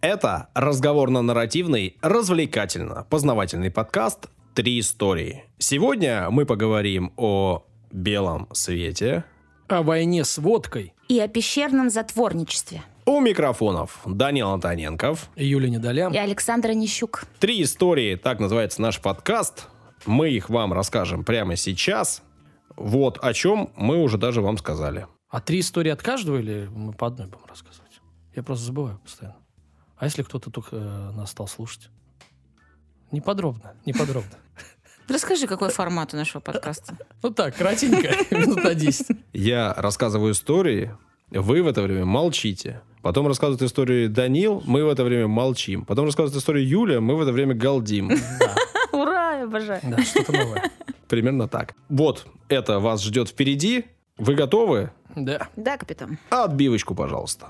Это разговорно-нарративный, развлекательно-познавательный подкаст «Три истории». Сегодня мы поговорим о белом свете, О войне с водкой. И о пещерном затворничестве. у микрофонов Данил Антоненков. Юля Недоля. И Александра Нищук. «Три истории», так называется наш подкаст. Мы их вам расскажем прямо сейчас. Вот о чем мы уже даже вам сказали. А три истории от каждого или мы по одной будем рассказывать? Я просто забываю постоянно. А если кто-то только э, нас стал слушать? Не подробно, не подробно. Расскажи, какой формат у нашего подкаста. Ну так, кратенько, минут на 10. Я рассказываю истории, вы в это время молчите. Потом рассказывает историю Данил, мы в это время молчим. Потом рассказывает историю Юля, мы в это время галдим. Ура, обожаю. Да, что-то новое. Примерно так. Вот, это вас ждет впереди. Вы готовы? Да. Да, капитан. Отбивочку, пожалуйста.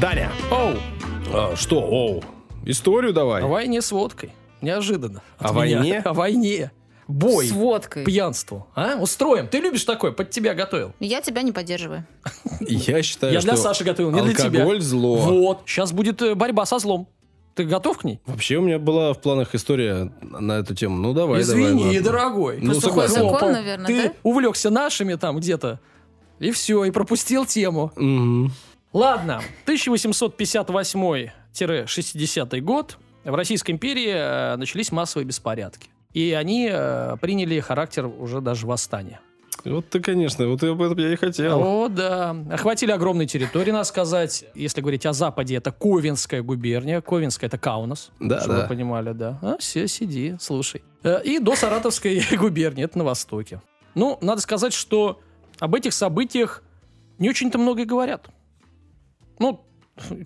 Даня. Оу, а, что? Оу. Историю давай. о войне с водкой. Неожиданно. О меня. войне? О войне. Бой. С водкой. Пьянству. А? Устроим. Ты любишь такое? Под тебя готовил. Я тебя не поддерживаю. Я считаю, Я для Саши готовил, не для тебя. алкоголь зло. Вот. Сейчас будет э, борьба со злом. Ты готов к ней? Вообще у меня была в планах история на эту тему. Ну давай, давай. Извини, ладно. дорогой. Ну, Просто согласен. Закон, наверное, Ты да? увлекся нашими там где-то. И все, и пропустил тему. Мгм. Ладно, 1858-60 год в Российской империи э, начались массовые беспорядки. И они э, приняли характер уже даже восстания. Вот ты, конечно, вот об этом я и хотел. О, да. Охватили огромные территории, надо сказать. Если говорить о Западе, это Ковенская губерния. Ковенская — это Каунас. Да, чтобы да. вы понимали, да. А, все, сиди, слушай. Э, И до Саратовской губернии, это на востоке. Ну, надо сказать, что об этих событиях не очень-то много и говорят. Ну,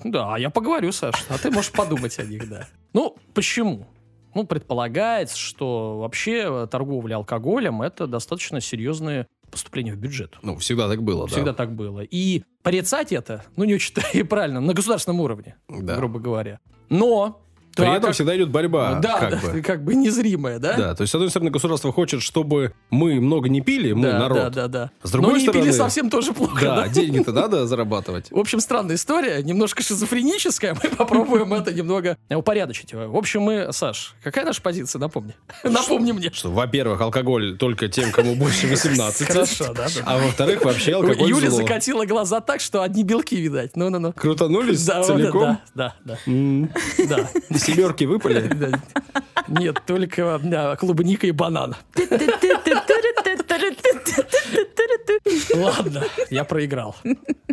да, я поговорю, Саш, а ты можешь подумать о них, да. Ну, почему? Ну, предполагается, что вообще торговля алкоголем – это достаточно серьезное поступление в бюджет. Ну, всегда так было, Всегда да. так было. И порицать это, ну, не очень-то и правильно, на государственном уровне, Да. грубо говоря. Но... При так этом как- всегда идет борьба, да, как да, бы. как бы незримая, да? Да, то есть, с одной стороны, государство хочет, чтобы мы много не пили, мы да, народ. да, да, да. С другой Но не стороны- пили совсем тоже плохо, Да, да? деньги-то надо зарабатывать. В общем, странная история, немножко шизофреническая. Мы попробуем это немного упорядочить. В общем, мы, Саш, какая наша позиция, напомни. Напомни мне. Что, во-первых, алкоголь только тем, кому больше 18. Хорошо, да, да. А во-вторых, вообще алкоголь Юля закатила глаза так, что одни белки видать. Ну-ну-ну. Крутанулись Да, целиком? да, да, да. да. Семерки выпали? Нет, только да, клубника и банан. Ладно, я проиграл.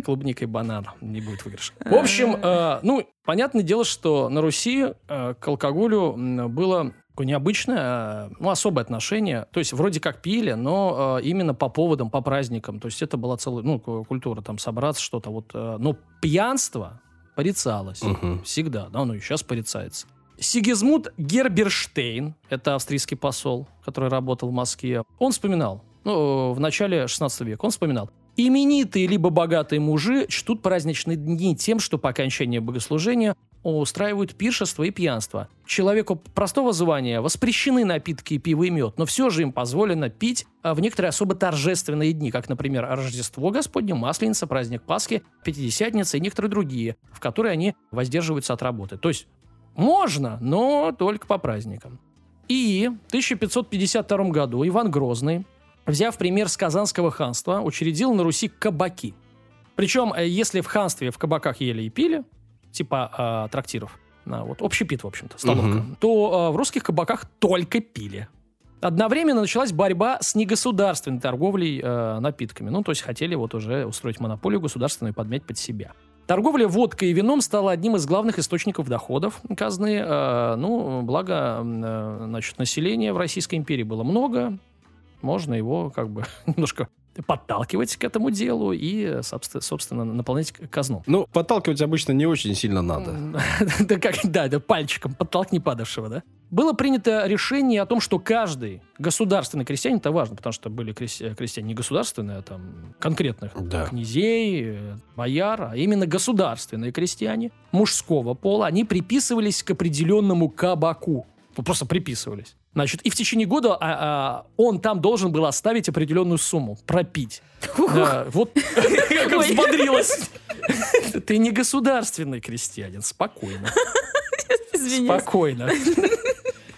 Клубника и банан. Не будет выигрыша. В общем, э, ну, понятное дело, что на Руси э, к алкоголю было необычное, э, ну, особое отношение. То есть, вроде как пили, но э, именно по поводам, по праздникам. То есть, это была целая, ну, ку- культура, там, собраться, что-то вот. э, но пьянство порицалось. Мгм. Всегда, да, ну и сейчас порицается. Сигизмунд Герберштейн, это австрийский посол, который работал в Москве, он вспоминал, ну, в начале 16 века, он вспоминал, именитые либо богатые мужи чтут праздничные дни тем, что по окончании богослужения устраивают пиршество и пьянство. Человеку простого звания воспрещены напитки и пиво и мед, но все же им позволено пить а, в некоторые особо торжественные дни, как, например, Рождество Господне, Масленица, праздник Пасхи, Пятидесятница и некоторые другие, в которые они воздерживаются от работы. То есть можно, но только по праздникам. И в 1552 году Иван Грозный, взяв пример с Казанского ханства, учредил на Руси кабаки. Причем, э, если в ханстве в кабаках ели и пили, типа а, трактиров, а, вот общепит, в общем-то, столовка, Мгм. то а, в русских кабаках только пили. Одновременно началась борьба с негосударственной торговлей э, напитками. Ну, то есть хотели вот уже устроить монополию государственную и подмять под себя. Торговля водкой и вином стала одним из главных источников доходов казны. Э, ну, благо, э, значит, населения в Российской империи было много. Можно его как бы немножко подталкивать к этому делу и, собственно, наполнять казну. Ну, подталкивать обычно не очень сильно надо. Да, как, да, да, пальчиком подтолкни падавшего, да? Было принято решение о том, что каждый государственный крестьянин, это важно, потому что были крес- крестьяне не государственные, а там конкретных Да. князей, э, бояр, а именно государственные крестьяне мужского пола, они приписывались к определенному кабаку. Просто приписывались. Значит, и в течение года а, а, он там должен был оставить определенную сумму, пропить. Да, вот как взбодрилась. Ты не государственный крестьянин, спокойно. Спокойно.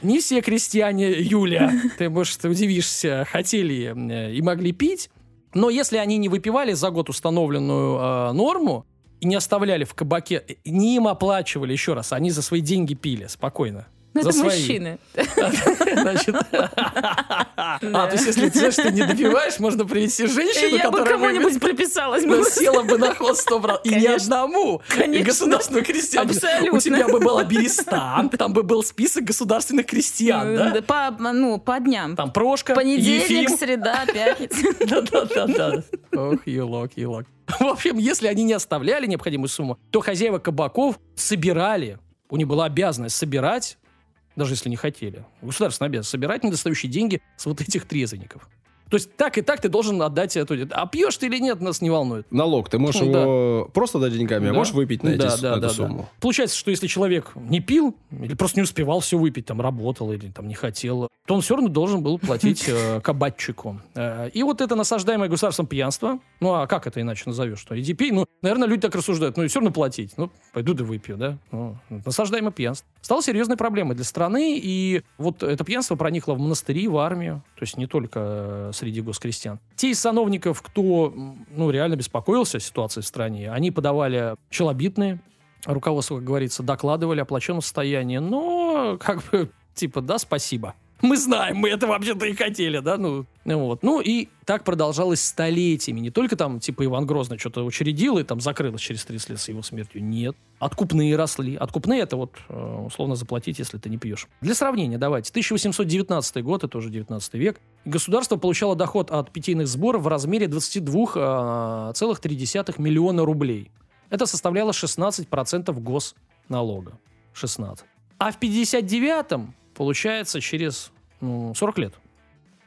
Не все крестьяне, Юля, ты, может, удивишься, хотели э, и могли пить, но если они не выпивали за год установленную э, норму и не оставляли в кабаке, не им оплачивали, еще раз, они за свои деньги пили, спокойно. Ну, это свои. мужчины. Значит, а, то есть, если ты ты не допиваешь, можно привести женщину, Я бы кому-нибудь прописалась. бы. села бы на ход 100%. И не Конечно. одному. И Конечно. государственного крестьянина. Абсолютно. У тебя бы была Берестан, там бы был список государственных крестьян, да? По, ну, по дням. Там Прошка, Понедельник, среда, пятница. Да-да-да-да. Ох, елок, елок. В общем, если они не оставляли необходимую сумму, то хозяева кабаков собирали, у них была обязанность собирать, даже если не хотели, государственная обязанность собирать недостающие деньги с вот этих трезвенников. То есть так и так ты должен отдать эту... А пьешь ты или нет, нас не волнует. Налог. Ты можешь Ну, да. его просто дать деньгами, а Да. можешь выпить на, эти Да, да, эту да, да. сумму. Получается, что если человек не пил или просто не успевал все выпить, там работал или там не хотел, то он все равно должен был платить э, кабачику. Э, И вот это насаждаемое государством пьянство, ну а как это иначе назовешь? Что иди пей, ну, наверное, люди так рассуждают, ну и все равно платить, ну, пойду да выпью, да? Ну, насаждаемое пьянство. Стало серьезной проблемой для страны, и вот это пьянство проникло в монастыри, в армию, то есть не только э, среди госкрестьян. Те из сановников, кто, ну, реально беспокоился о ситуации в стране, они подавали челобитные, руководство, как говорится, докладывали о плачевном состоянии, но как бы типа да, спасибо. Мы знаем, мы это вообще-то и хотели, да, ну, вот. Ну и так продолжалось столетиями. Не только там, типа, Иван Грозный что-то учредил и там закрылось через 30 лет с его смертью. Нет. Откупные росли. Откупные это вот, э, условно, заплатить, если ты не пьешь. Для сравнения, давайте. 1819 год, это уже 19 век. Государство получало доход от питейных сборов в размере 22,3 миллиона рублей. Это составляло 16% госналога. 16. А в 59-м, получается, через ну, 40 лет,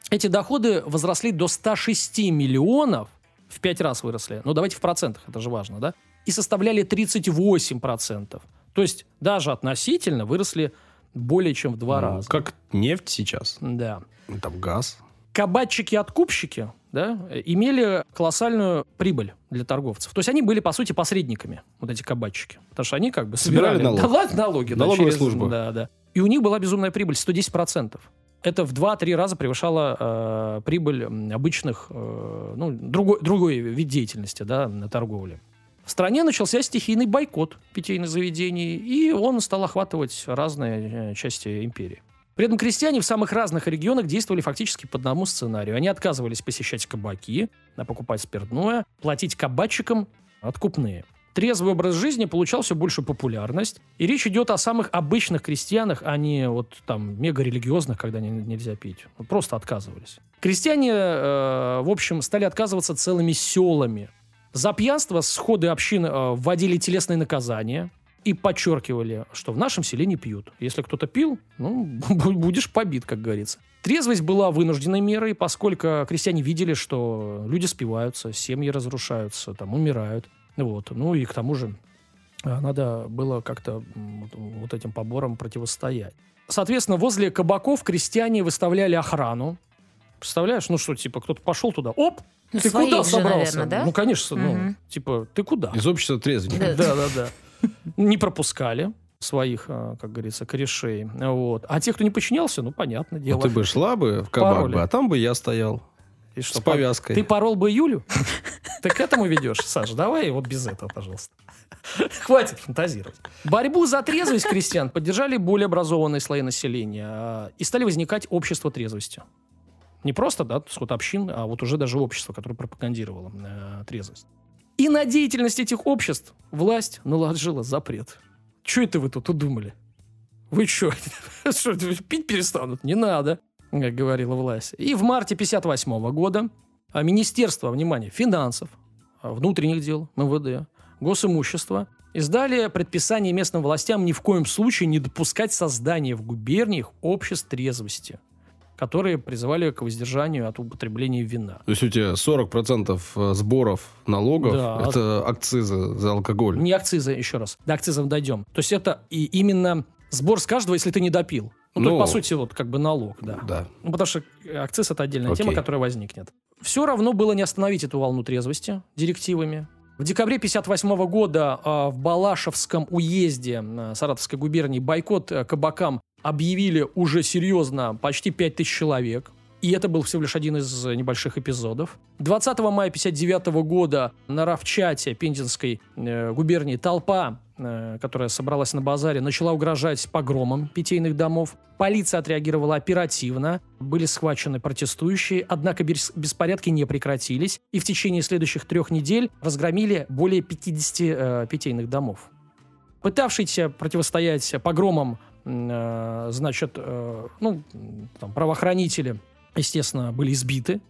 эти доходы возросли до 106 миллионов, в 5 раз выросли. Ну, давайте в процентах, это же важно, да? И составляли 38%. То есть даже относительно выросли более чем в два Ну, раза. Как нефть сейчас. Да. Ну, Там газ. Кабачики-откупщики да, имели колоссальную прибыль для торговцев. То есть они были, по сути, посредниками, вот эти кабачики. Потому что они как бы Собирали собирали... налог. Да налоги. да, Налоговая через- служба. Да, да. И у них была безумная прибыль, 110%. Это в 2-3 раза превышала э, прибыль обычных, э, ну, другой, другой вид деятельности, да, на торговле. В стране начался стихийный бойкот питейных заведений, и он стал охватывать разные э, части империи. При этом крестьяне в самых разных регионах действовали фактически по одному сценарию. Они отказывались посещать кабаки, а покупать спиртное, платить кабачикам откупные. Трезвый образ жизни получал все большую популярность. И речь идет о самых обычных крестьянах, а не вот там мега-религиозных, когда не- нельзя пить. Вот Просто отказывались. Крестьяне, э, в общем, стали отказываться целыми селами. За пьянство сходы общин э, вводили телесные наказания и подчеркивали, что в нашем селе не пьют. Если кто-то пил, ну, бу- будешь побит, как говорится. Трезвость была вынужденной мерой, поскольку крестьяне видели, что люди спиваются, семьи разрушаются, там, умирают. Вот. Ну и к тому же э, надо было как-то вот- этим поборам противостоять. Соответственно, возле кабаков крестьяне выставляли охрану. Представляешь, ну что, типа, кто-то пошел туда, оп, Ну, ты куда же, собрался? наверное, да? Ну, конечно, ну, Мгм. типа, ты куда? Из общества трезвенников. Да. Да, да, да. Не пропускали своих, а, как говорится, корешей. Вот. А те, кто не подчинялся, ну, понятное Ну, дело. ты бы шла бы в кабак, бы, а там бы я стоял. И что, С повязкой. Ты порол бы Юлю? Ты к этому ведешь, Саша? Давай вот без этого, пожалуйста. Хватит фантазировать. Борьбу за трезвость крестьян поддержали более образованные слои населения а, и стали возникать общества трезвости. Не просто, да, сход общин, а вот уже даже общество, которое пропагандировало э, трезвость. И на деятельность этих обществ власть наложила запрет. Че это вы тут удумали? Вы что, что, пить перестанут? Не надо, как говорила власть. И в марте 58 года а, Министерство, внимание, финансов, а, внутренних дел, МВД, госимущества издали предписание местным властям ни в коем случае не допускать создания в губерниях обществ трезвости, которые призывали к воздержанию от употребления вина. То есть у тебя 40% сборов налогов Да. это акцизы за алкоголь. Не акцизы, еще раз. До акцизов дойдем. То есть это и именно сбор с каждого, если ты не допил. Ну, то Ну, есть, по сути, вот как бы налог, да. Да. Ну, потому что акциз это отдельная Окей. тема, которая возникнет. Все равно было не остановить эту волну трезвости директивами. В декабре 1958 года э, в Балашевском уезде э, Саратовской губернии бойкот э, кабакам объявили уже серьезно почти 5000 человек. И это был всего лишь один из небольших эпизодов. 20 мая 1959 года на Равчате Пензенской э, губернии толпа, которая собралась на базаре, начала угрожать погромом питейных домов. Полиция отреагировала оперативно, были схвачены протестующие, однако бес- беспорядки не прекратились, и в течение следующих трех недель разгромили более 50 э, питейных домов. Пытавшиеся противостоять погромам, э, значит, э, ну, там, правоохранители естественно, были избиты.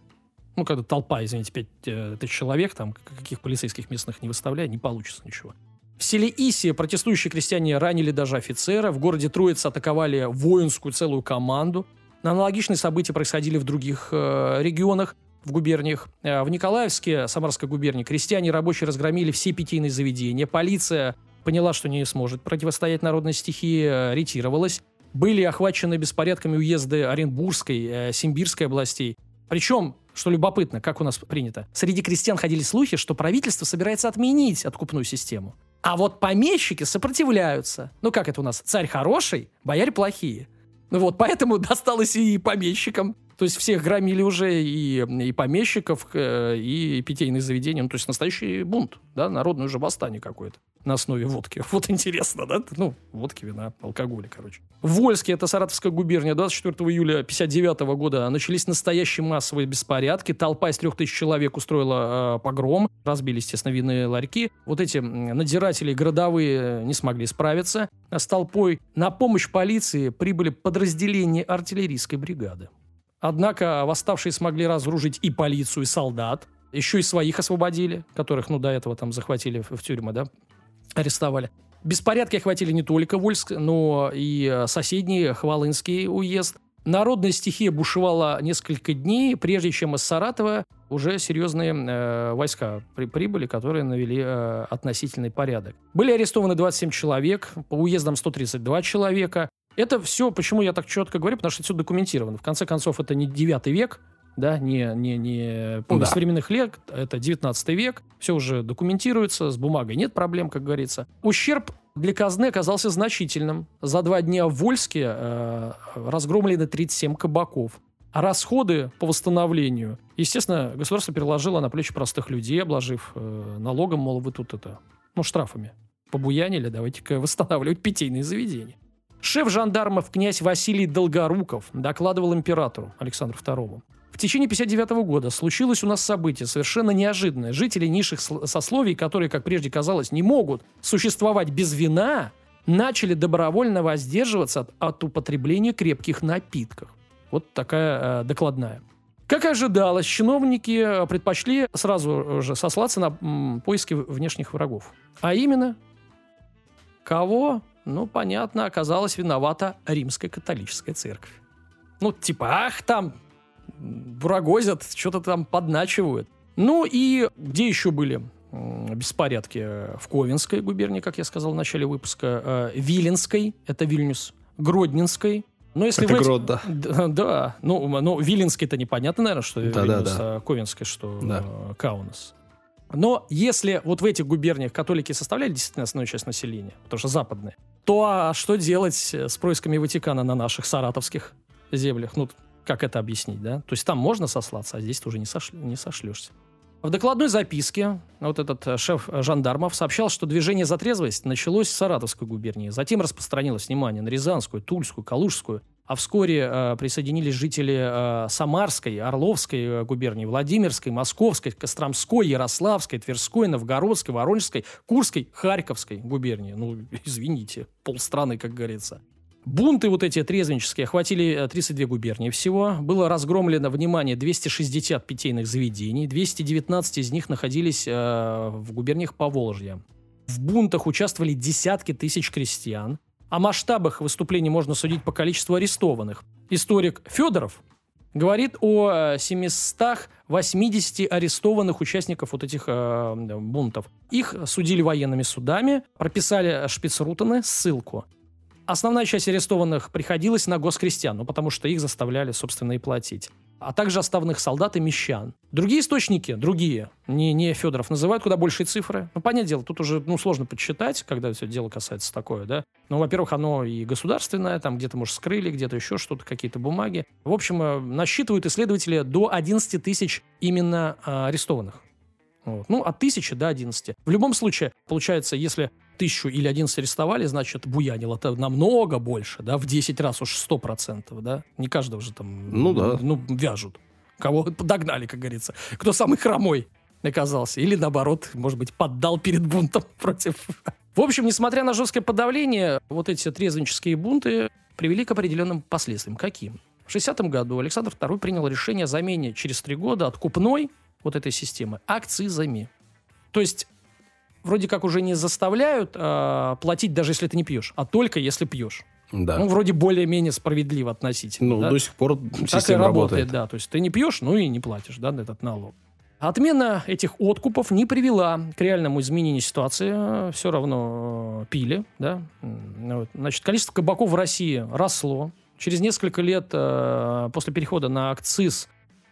Ну, когда толпа, извините, 5 тысяч человек, там, каких полицейских местных не выставляя, не получится ничего. В селе Иси протестующие крестьяне ранили даже офицера. В городе Троица атаковали воинскую целую команду. Аналогичные события происходили в других э, регионах, в губерниях. Э, в Николаевске, Самарской губернии, крестьяне и рабочие разгромили все питейные заведения. Полиция поняла, что не сможет противостоять народной стихии, э, ретировалась были охвачены беспорядками уезды Оренбургской, э, Симбирской областей. Причем, что любопытно, как у нас принято, среди крестьян ходили слухи, что правительство собирается отменить откупную систему. А вот помещики сопротивляются. Ну как это у нас? Царь хороший, бояре плохие. Ну вот, поэтому досталось и помещикам. То есть всех громили уже и, и помещиков, э, и питейные заведения. Ну, то есть настоящий бунт, да, народное уже восстание какое-то на основе водки. Вот интересно, да? Ну, водки, вина, алкоголя, короче. В Вольске, это Саратовская губерния, 24 июля 59 года начались настоящие массовые беспорядки. Толпа из трех тысяч человек устроила э, погром. Разбили, естественно, винные ларьки. Вот эти надзиратели городовые не смогли справиться с толпой. На помощь полиции прибыли подразделения артиллерийской бригады. Однако восставшие смогли разоружить и полицию, и солдат. Еще и своих освободили, которых, ну, до этого там захватили в, в тюрьмы, да, арестовали. Беспорядки охватили не только Вольск, но и соседний Хвалынский уезд. Народная стихия бушевала несколько дней, прежде чем из Саратова уже серьезные э, войска при, прибыли, которые навели э, относительный порядок. Были арестованы 27 человек, по уездам 132 человека. Это все, почему я так четко говорю, потому что это все документировано. В конце концов, это не 9 век, да, не, не, не повесть да. временных лет, это 19 век, все уже документируется, с бумагой нет проблем, как говорится. Ущерб для казны оказался значительным. За два дня в Вольске э, разгромлены 37 кабаков. А расходы по восстановлению, естественно, государство переложило на плечи простых людей, обложив э, налогом, мол, вы тут это, ну, штрафами побуянили, давайте-ка восстанавливать питейные заведения. Шеф жандармов князь Василий Долгоруков докладывал императору Александру II. В течение 59 года случилось у нас событие совершенно неожиданное. Жители низших сословий, которые, как прежде казалось, не могут существовать без вина, начали добровольно воздерживаться от, от употребления крепких напитков. Вот такая э, докладная. Как ожидалось, чиновники предпочли сразу же сослаться на м, поиски внешних врагов. А именно, кого? Ну, понятно, оказалась виновата римская католическая церковь. Ну, типа, ах, там бурагозят, что-то там подначивают. Ну и где еще были беспорядки? В Ковенской губернии, как я сказал в начале выпуска, э, Виленской, это Вильнюс, Гродненской, но если это вы... Грод, да. да. Да, ну, ну Виленский-то непонятно, наверное, что да, Вильнюс, да, да. а Ковенской, что да. э, Каунас. Но если вот в этих губерниях католики составляли действительно основную часть населения, потому что западные, то а что делать с происками Ватикана на наших саратовских землях? Ну, как это объяснить, да? То есть там можно сослаться, а здесь ты уже не, сош... не сошлешься. В докладной записке вот этот э, шеф жандармов сообщал, что движение за трезвость началось в Саратовской губернии, затем распространилось внимание на Рязанскую, Тульскую, Калужскую, а вскоре э, присоединились жители э, Самарской, Орловской э, губернии, Владимирской, Московской, Костромской, Ярославской, Тверской, Новгородской, Воронежской, Курской, Харьковской губернии. Ну, извините, полстраны, как говорится. Бунты вот эти трезвенческие охватили 32 губернии всего. Было разгромлено, внимание, 260 питейных заведений. 219 из них находились э, в губерниях Поволжья. В бунтах участвовали десятки тысяч крестьян. О масштабах выступлений можно судить по количеству арестованных. Историк Федоров говорит о 780 арестованных участников вот этих э, бунтов. Их судили военными судами, прописали шпицрутены, ссылку. Основная часть арестованных приходилась на госкрестьян, ну, потому что их заставляли, собственно, и платить. А также оставных солдат и мещан. Другие источники, другие, не, не Федоров, называют куда большие цифры. Ну, понятное дело, тут уже ну, сложно подсчитать, когда все дело касается такое, да. Ну, во-первых, оно и государственное, там где-то, может, скрыли, где-то еще что-то, какие-то бумаги. В общем, э, насчитывают исследователи до 11 тысяч именно э, арестованных. Вот. Ну, от тысячи до 11. В любом случае, получается, если тысячу или 11 арестовали, значит, буянил это намного больше, да, в 10 раз уж 100%, да. Не каждого же там, Ну да. ну, вяжут. Кого подогнали, как говорится. Кто самый хромой оказался. Или, наоборот, может быть, поддал перед бунтом против... В общем, несмотря на жесткое подавление, вот эти трезвенческие бунты привели к определенным последствиям. Каким? В 60-м году Александр II принял решение о замене через три года откупной вот этой системы акцизами. То есть вроде как уже не заставляют а, платить, даже если ты не пьешь, а только если пьешь. Да. Ну, вроде более-менее справедливо относительно. Ну, да? до сих пор Так и система работает, работает. да. То есть ты не пьешь, ну и не платишь, да, на этот налог. Отмена этих откупов не привела к реальному изменению ситуации. Все равно э, пили, да. Вот. Значит, количество кабаков в России росло. Через несколько лет э, после перехода на акциз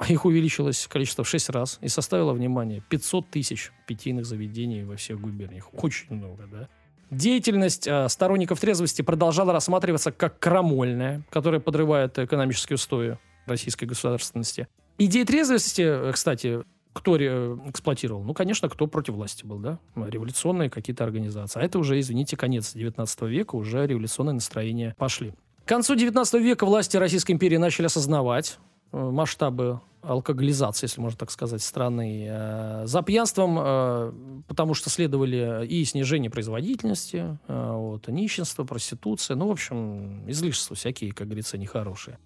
их увеличилось количество в 6 раз и составило, внимание, 500 тысяч питейных заведений во всех губерниях. Очень много, да. Деятельность э, сторонников трезвости продолжала рассматриваться как крамольная, которая подрывает экономические устои российской государственности. Идеи трезвости, э, кстати, кто эксплуатировал? Ну, конечно, кто против власти был, да? Революционные какие-то организации. А это уже, извините, конец 19 века, уже революционные настроения пошли. К концу 19 века власти Российской империи начали осознавать масштабы алкоголизации, если можно так сказать, страны. Э, За пьянством, э, потому что следовали и снижение производительности, э, вот, нищенство, проституция, ну, в общем, излишества всякие, как говорится, нехорошие.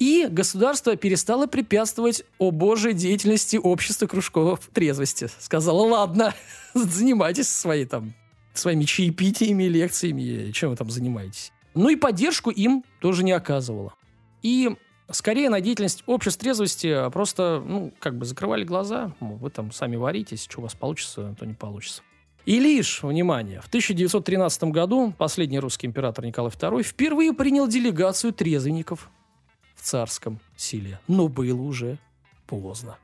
И государство перестало препятствовать о божьей деятельности общества кружков трезвости. Сказала, ладно, занимайтесь своей там, своими чаепитиями, лекциями, чем вы там занимаетесь. Ну и поддержку им тоже не оказывала. И скорее на деятельность обществ трезвости просто, ну, как бы закрывали глаза, мол, вы там сами варитесь, что у вас получится, то не получится. И лишь, внимание, в 1913 году последний русский император Николай II впервые принял делегацию трезвенников в царском селе. Но было уже поздно.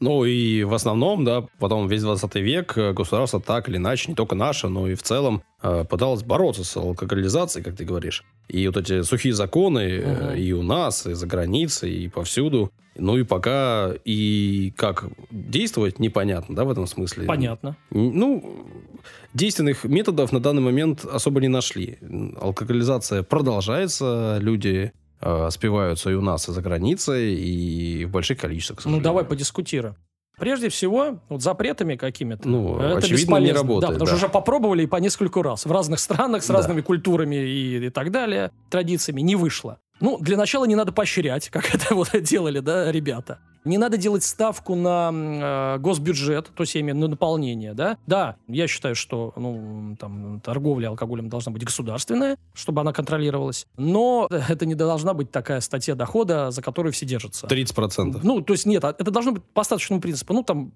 Ну и в основном, да, потом весь 20 век э, государство так или иначе, не только наше, но и в целом э, пыталось бороться с алкоголизацией, как ты говоришь. И вот эти сухие законы Мгм. и у нас, и за границей, и повсюду. Ну и пока и как действовать непонятно, да, в этом смысле. Понятно. Ну, действенных методов на данный момент особо не нашли. Алкоголизация продолжается, люди спиваются и у нас, и за границей, и в больших количествах. Ну, давай подискутируем. Прежде всего, вот запретами какими-то. Ну, это очевидно, бесполезно. не работает, Да, потому да. что уже попробовали и по нескольку раз. В разных странах с Да. разными культурами и, и так далее, традициями не вышло. Ну, для начала не надо поощрять, как это вот делали, да, ребята. Не надо делать ставку на э, госбюджет, то есть я имею на наполнение, да. Да, я считаю, что ну, там, торговля алкоголем должна быть государственная, чтобы она контролировалась. Но это не должна быть такая статья дохода, за которую все держатся. 30%. Ну, то есть нет, а это должно быть по остаточному принципу. Ну, там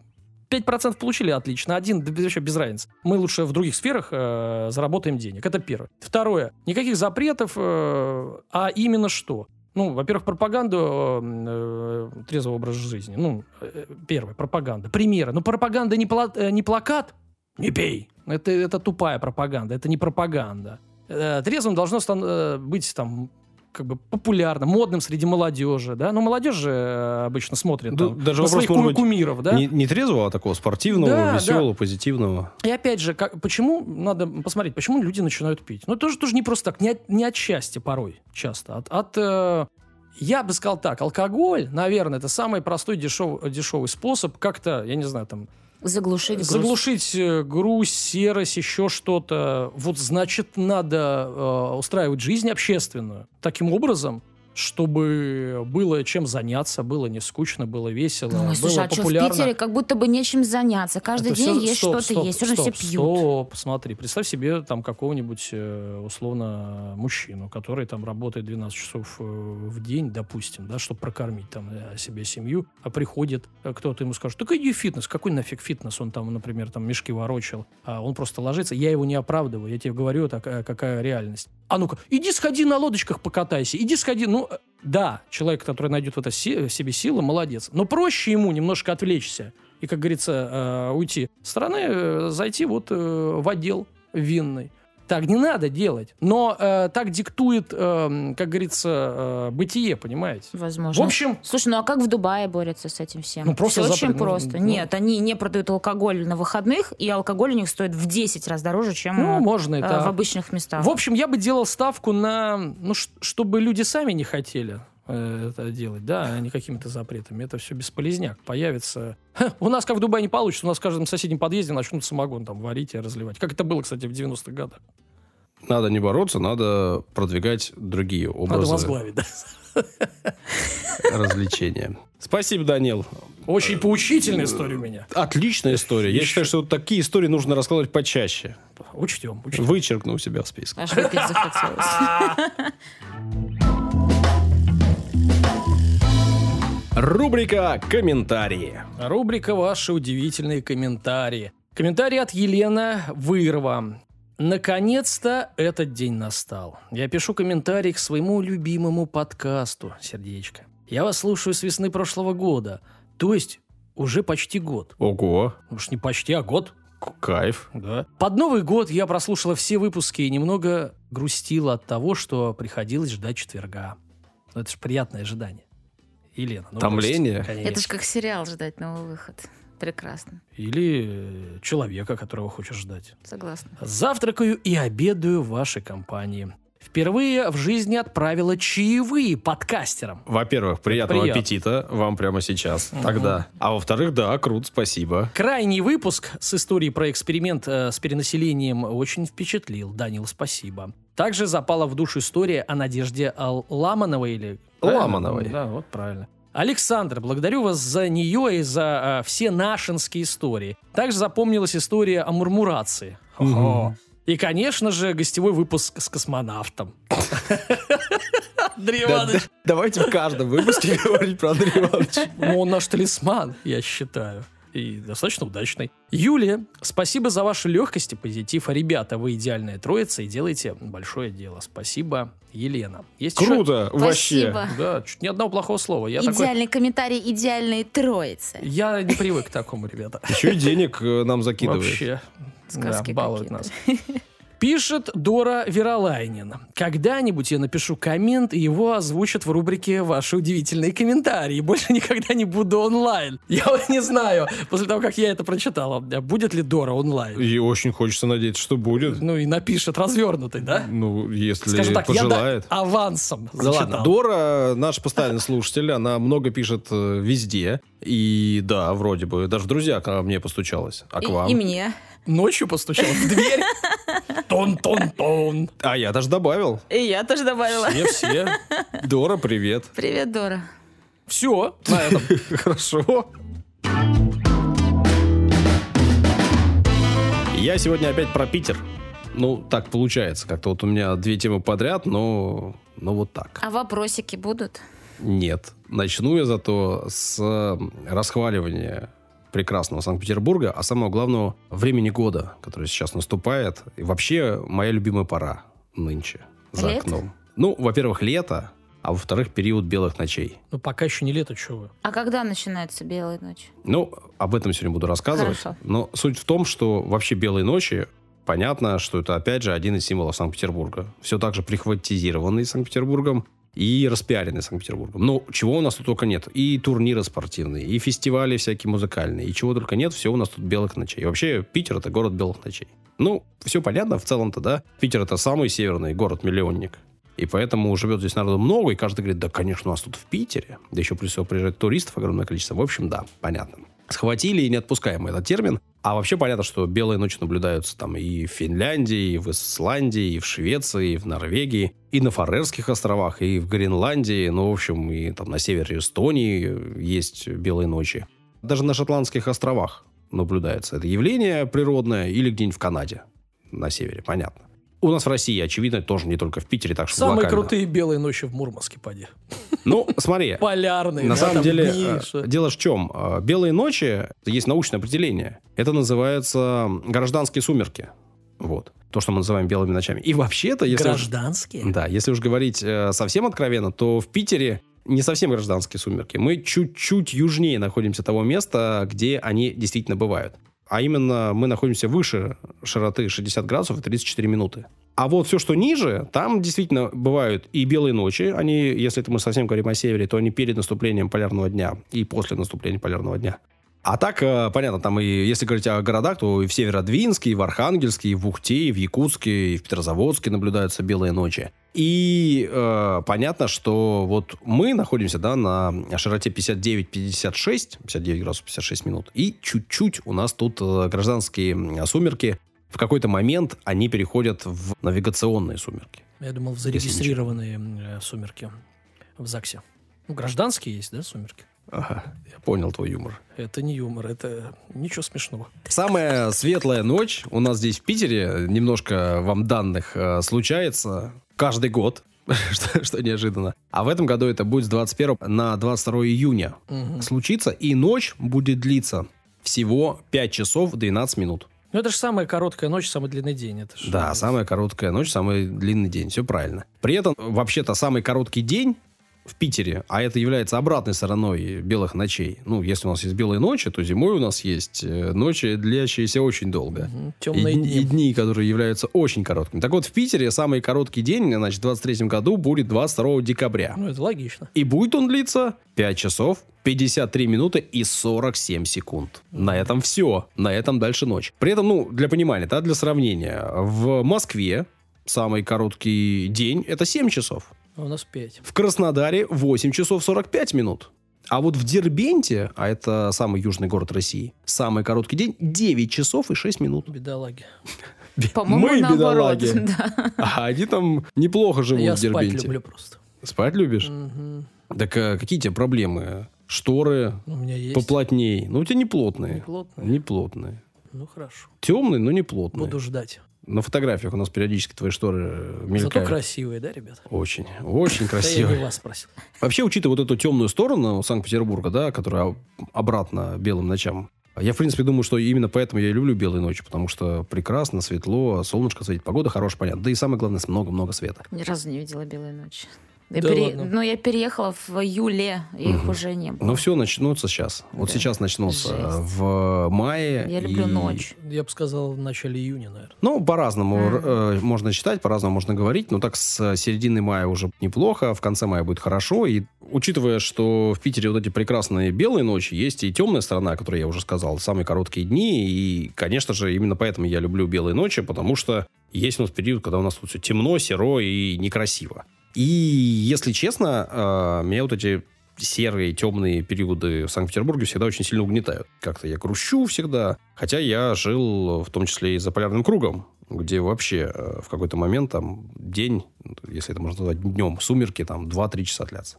5% получили, отлично. Один, да вообще без разницы. Мы лучше в других сферах э, заработаем денег. Это первое. Второе. Никаких запретов, э, а именно что? Ну, во-первых, пропаганду э, э, трезвого образа жизни. Ну, э, первое, пропаганда. Примеры. Ну, пропаганда не, пла- э, не плакат, не пей. Это, это тупая пропаганда, это не пропаганда. Э, трезвым должно э, быть там как бы популярно, модным среди молодежи, да? Ну, молодежь же э, обычно смотрит Ну, там, даже на своих кум- кумиров, да? Не, не трезвого, а такого спортивного, Да, веселого, позитивного. И опять же, как, почему, надо посмотреть, почему люди начинают пить? Ну, тоже, тоже не просто так, не от, не от счастья порой часто. От, от, э, я бы сказал так, алкоголь, наверное, это самый простой дешевый, дешевый способ как-то, я не знаю, там, Заглушить груз. заглушить э, грусть, серость, еще что-то. Вот, значит, надо э, устраивать жизнь общественную таким образом, чтобы было чем заняться, было не скучно, было весело, Ой, было слушай, а что в популярно. Питере как будто бы нечем заняться. Каждый Это день всё- есть что-то стоп, есть. Все стоп, все пьют. Стоп, смотри, представь себе там какого-нибудь э, условно мужчину, который там работает 12 часов э, в день, допустим, да, чтобы прокормить там э, себе семью, а приходит кто-то ему скажет, так иди в фитнес, какой нафиг фитнес, он там, например, там мешки ворочал, а он просто ложится, я его не оправдываю, я тебе говорю, такая, какая реальность. А ну-ка, иди сходи на лодочках покатайся, иди сходи, ну, да, человек, который найдет в, это си- себе силы, молодец. Но проще ему немножко отвлечься и, как говорится, э, уйти с стороны, э, зайти вот э, в отдел винный. Так не надо делать. Но э, так диктует, э, как говорится, э, бытие, понимаете? Возможно. В общем, Слушай, ну а как в Дубае борются с этим всем? Ну, просто Все очень запрет. Ну, просто. ну. Нет, они не продают алкоголь на выходных, и алкоголь у них стоит в 10 раз дороже, чем ну, можно э, в обычных местах. В общем, я бы делал ставку на, ну, чтобы люди сами не хотели это делать, да, а не какими-то запретами. Это все бесполезняк. Появится... Ха, у нас, как в Дубае, не получится. У нас в каждом соседнем подъезде начнут самогон там варить и разливать. Как это было, кстати, в 90-х годах. Надо не бороться, надо продвигать другие Надо образы возглавить, да. развлечения. Спасибо, Данил. Очень поучительная история у меня. Отличная история. Я считаю, что такие истории нужно раскладывать почаще. Учтем, учтем. Вычеркну у себя в списке. Аж выпить захотелось. Рубрика «Комментарии». Рубрика «Ваши удивительные комментарии». Комментарий от Елена Вырва. Наконец-то этот день настал. Я пишу комментарий к своему любимому подкасту, сердечко. Я вас слушаю с весны прошлого года, то есть уже почти год. Ого, Уж не почти, а год. кайф. Да. Под Новый год я прослушала все выпуски и немного грустила от того, что приходилось ждать четверга. Ну, это же приятное ожидание. Елена. ну, Томление? конечно. Это же как сериал ждать новый выход. Прекрасно. Или э, человека, которого хочешь ждать. Согласна. Завтракаю и обедаю в вашей компании. Впервые в жизни отправила чаевые подкастерам. Во-первых, приятного приятно. аппетита вам прямо сейчас. Тогда. А во-вторых, да, круто, спасибо. Крайний выпуск с историей про эксперимент э, с перенаселением очень впечатлил. Данил, спасибо. Также запала в душу история о Надежде Ламановой. Или... Ламановой. Да, вот правильно. Александр, благодарю вас за нее и за э, все нашинские истории. Также запомнилась история о мурмурации. Хо-хо. И, конечно же, гостевой выпуск с космонавтом. Андрей Иванович, давайте в каждом выпуске говорить про Андрея Ивановича. ну, он наш талисман, я считаю. И достаточно удачный. Юлия, спасибо за вашу легкость и позитив. А, Ребята, вы идеальная троица и делаете большое дело. Спасибо, Елена. Есть еще- Круто, вообще. Спасибо. Да, чуть ни одного плохого слова. Я такой... Идеальный комментарий идеальной троицы. Я не привык к такому, ребята. Еще и денег э, нам закидывает. Вообще. Сказки Да, балует какие-то. нас. Пишет Дора Веролайнин. Когда-нибудь я напишу коммент, и его озвучат в рубрике «Ваши удивительные комментарии». Больше никогда не буду онлайн. Я вот не знаю, после того, как я это прочитала, будет ли Дора онлайн. И очень хочется надеяться, что будет. Ну и напишет развернутый, да? Ну, если Скажем так, я пожелает. да, авансом Да ладно, зачитал. Дора, наш постоянный слушатель, она много пишет э, везде. И да, вроде бы, даже в друзья ко мне постучалась. А к И, вам? и мне. Ночью постучал в дверь. Тон-тон-тон. А я даже добавил. И я тоже добавила. Все-все. Дора, привет. Привет, Дора. Все. На этом. Хорошо. Я сегодня опять про Питер. Ну, так получается. Как-то вот у меня две темы подряд, но, но вот так. А вопросики будут? Нет. Начну я зато с э, расхваливания прекрасного Санкт-Петербурга, а самого главного времени года, которое сейчас наступает. И вообще моя любимая пора нынче за Лето? окном. Ну, во-первых, лето, а во-вторых, период белых ночей. Ну, пока еще не лето, что вы. А когда начинается белая ночь? Ну, об этом сегодня буду рассказывать. Хорошо. Но суть в том, что вообще белые ночи, понятно, что это опять же один из символов Санкт-Петербурга. Все так же прихватизированный Санкт-Петербургом и распиаренный Санкт-Петербургом. Ну, чего у нас тут только нет. И турниры спортивные, и фестивали всякие музыкальные, и чего только нет, все у нас тут белых ночей. И вообще Питер это город белых ночей. Ну, все понятно в целом-то, да? Питер это самый северный город-миллионник. И поэтому живет здесь народу много, и каждый говорит, да, конечно, у нас тут в Питере. Да еще плюс всего приезжает туристов огромное количество. В общем, да, понятно. Схватили и не отпускаем этот термин. А вообще понятно, что белые ночи наблюдаются там и в Финляндии, и в Исландии, и в Швеции, и в Норвегии, и на Фарерских островах, и в Гренландии, ну, в общем, и там на севере Эстонии есть белые ночи. Даже на Шотландских островах наблюдается это явление природное или где-нибудь в Канаде на севере, понятно. У нас в России, очевидно, тоже не только в Питере, так что Самые локально. крутые белые ночи в Мурманске, поди. Ну, смотри, Полярные. на да, самом деле, э, дело в чем? Э, Белые ночи, есть научное определение. Это называется гражданские сумерки. Вот. то, что мы называем белыми ночами. И вообще-то, если... уж- Гражданские? да, если уж говорить э, совсем откровенно, то в Питере не совсем гражданские сумерки. Мы чуть-чуть южнее находимся того места, где они действительно бывают. А именно мы находимся выше широты 60 градусов и 34 минуты. А вот все, что ниже, там действительно бывают и белые ночи. Они, если это мы совсем говорим о севере, то они перед наступлением полярного дня и после наступления полярного дня. А так, э, понятно, там и если говорить о городах, то и в Северодвинске, и в Архангельске, и в Ухте, и в Якутске, и в Петрозаводске наблюдаются белые ночи. И э, понятно, что вот мы находимся да, на широте 59-56, 59 градусов 56 минут, и чуть-чуть у нас тут э, гражданские сумерки. В какой-то момент они переходят в навигационные сумерки. Я думал, в зарегистрированные э, сумерки в ЗАГСе. Ну, гражданские есть, да, сумерки? Ага, я понял твой юмор. Это не юмор, это ничего смешного. Самая светлая ночь у нас здесь в Питере, немножко вам данных, э, случается каждый год, что, что неожиданно. А в этом году это будет с 21 на 22 июня Мгм. случится, и ночь будет длиться всего 5 часов 12 минут. Ну, это же самая короткая ночь, самый длинный день. Это Да, самая короткая ночь, самый длинный день, все правильно. При этом, вообще-то, самый короткий день в Питере, а это является обратной стороной белых ночей. Ну, если у нас есть белые ночи, то зимой у нас есть э, ночи, длящиеся очень долго. И, Темные дни- и дни. дни, которые являются очень короткими. Так вот, в Питере самый короткий день, значит, в 23 году будет 22 декабря. Ну, это логично. И будет он длиться 5 часов, 53 минуты и 47 секунд. На этом все. На этом дальше ночь. При этом, ну, для понимания, да, для сравнения, в Москве самый короткий день это 7 часов. А У нас пять. В Краснодаре 8 часов 45 минут. А вот в Дербенте, а это самый южный город России, самый короткий день 9 часов и 6 минут. Бедолаги. По-моему, Мы наоборот. бедолаги. Да. А они там неплохо живут Я в спать Дербенте. люблю просто. Спать любишь? Так а какие у тебя проблемы? Шторы У меня есть. поплотней. Ну, у тебя не плотные. Плотные. Не плотные. Ну, хорошо. Темные, но не плотные. Буду ждать. На фотографиях у нас периодически твои шторы э, Зато мелькают. красивые, да, ребята? Очень, очень Да я вас спросил. Вообще, учитывая вот эту темную сторону Санкт-Петербурга, да, которая обратно белым ночам, я, в принципе, думаю, что именно поэтому я и люблю белые ночи, потому что прекрасно, светло, солнышко светит, погода хорошая, понятно. Да и самое главное, много-много света. Ни разу не видела белые ночи. Я Да пере- ладно? Ну, я переехала в июле, и их Мгм. уже не было. Но все начнутся сейчас. Вот Да. сейчас начнутся Жесть. в мае. Я люблю и- ночь. Я бы сказал, в начале июня, наверное. Ну, по-разному э, можно читать, по-разному можно говорить. Но так с середины мая уже неплохо, в конце мая будет хорошо. И учитывая, что в Питере вот эти прекрасные белые ночи, есть и темная сторона, о которой я уже сказал, самые короткие дни. И, конечно же, именно поэтому я люблю белые ночи, потому что есть у нас период, когда у нас тут все темно, серо и некрасиво. И, если честно, э, меня вот эти серые, темные периоды в Санкт-Петербурге всегда очень сильно угнетают. Как-то я грущу всегда. Хотя я жил в том числе и за полярным кругом, где вообще э, в какой-то момент там день, если это можно назвать днем, сумерки там 2-3 часа длятся.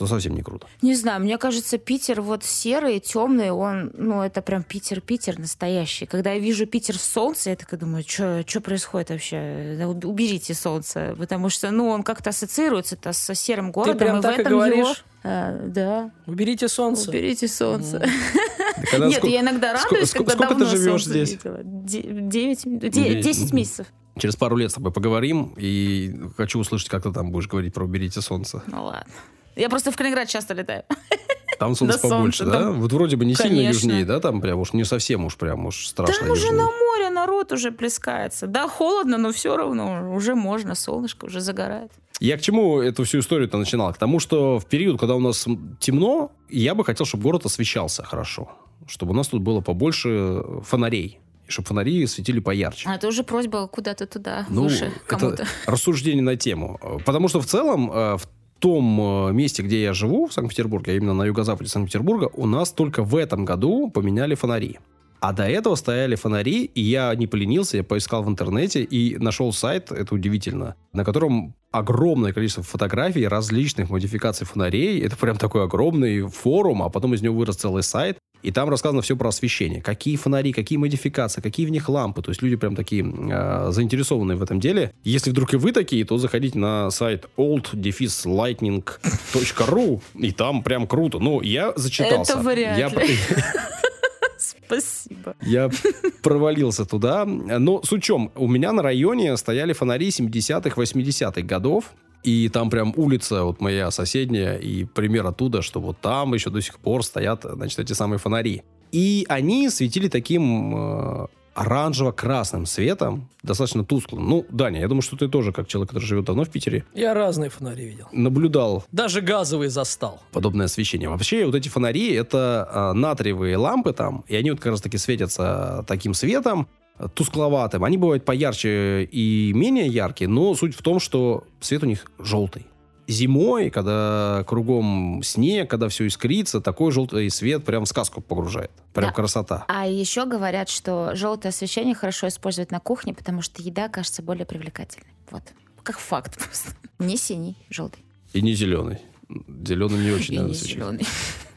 Что совсем не круто. Не знаю, мне кажется, Питер вот серый, темный, он, ну, это прям Питер-Питер настоящий. Когда я вижу Питер в солнце, я такая думаю, что происходит вообще? Да Уберите солнце, потому что, ну, он как-то ассоциируется-то со серым городом. прям и в так и этом его... говоришь? Э, да, Уберите солнце. уберите солнце. Нет, я иногда радуюсь, когда сколько ты давно живешь солнце здесь? Девять. десять месяцев. Через пару лет с тобой поговорим, и хочу услышать, как ты там будешь говорить про «Уберите солнце». Ну ладно. Я просто в Калининград часто летаю. Там солнце Да побольше, солнце, да? там- Вот вроде бы не сильно Конечно. южнее, да? Там прям уж не совсем уж прям уж страшно Там уже южнее. на море народ уже плескается. Да, холодно, но все равно уже можно, солнышко уже загорает. Я к чему эту всю историю-то начинал? К тому, что в период, когда у нас темно, я бы хотел, чтобы город освещался хорошо. Чтобы у нас тут было побольше фонарей. Чтобы фонари светили поярче. А это уже просьба куда-то туда, Ну, выше, кому-то. рассуждение на тему. Потому что в целом э, в том э, месте, где я живу, в Санкт-Петербурге, а именно на юго-западе Санкт-Петербурга, у нас только в этом году поменяли фонари. А до этого стояли фонари, и я не поленился, я поискал в интернете и нашел сайт, это удивительно, на котором огромное количество фотографий различных модификаций фонарей. Это прям такой огромный форум, а потом из него вырос целый сайт. И там рассказано все про освещение. Какие фонари, какие модификации, какие в них лампы. То есть люди прям такие э, заинтересованные в этом деле. Если вдруг и вы такие, то заходите на сайт old-lightning.ru и там прям круто. Ну, я зачитался. Это вряд я. Спасибо. Я провалился туда. Но с учем, у меня на районе стояли фонари 70-х, 80-х годов. И там прям улица, вот моя соседняя, и пример оттуда, что вот там еще до сих пор стоят, значит, эти самые фонари. И они светили таким э, оранжево-красным светом, достаточно тусклым. Ну, Даня, я думаю, что ты тоже, как человек, который живет давно в Питере, Я разные фонари видел. наблюдал Даже газовые застал. подобное освещение. Вообще, вот эти фонари, это а, натриевые лампы там, и они вот как раз-таки светятся таким светом, тускловатым. Они бывают поярче и менее яркие, но суть в том, что свет у них желтый. Зимой, когда кругом снег, когда все искрится, такой желтый свет прям в сказку погружает. Прям Да. красота. А еще говорят, что желтое освещение хорошо использовать на кухне, потому что еда кажется более привлекательной. Вот. Как факт просто. Не синий, желтый. И не зеленый. Зеленый не очень И надо не освещать. зеленый.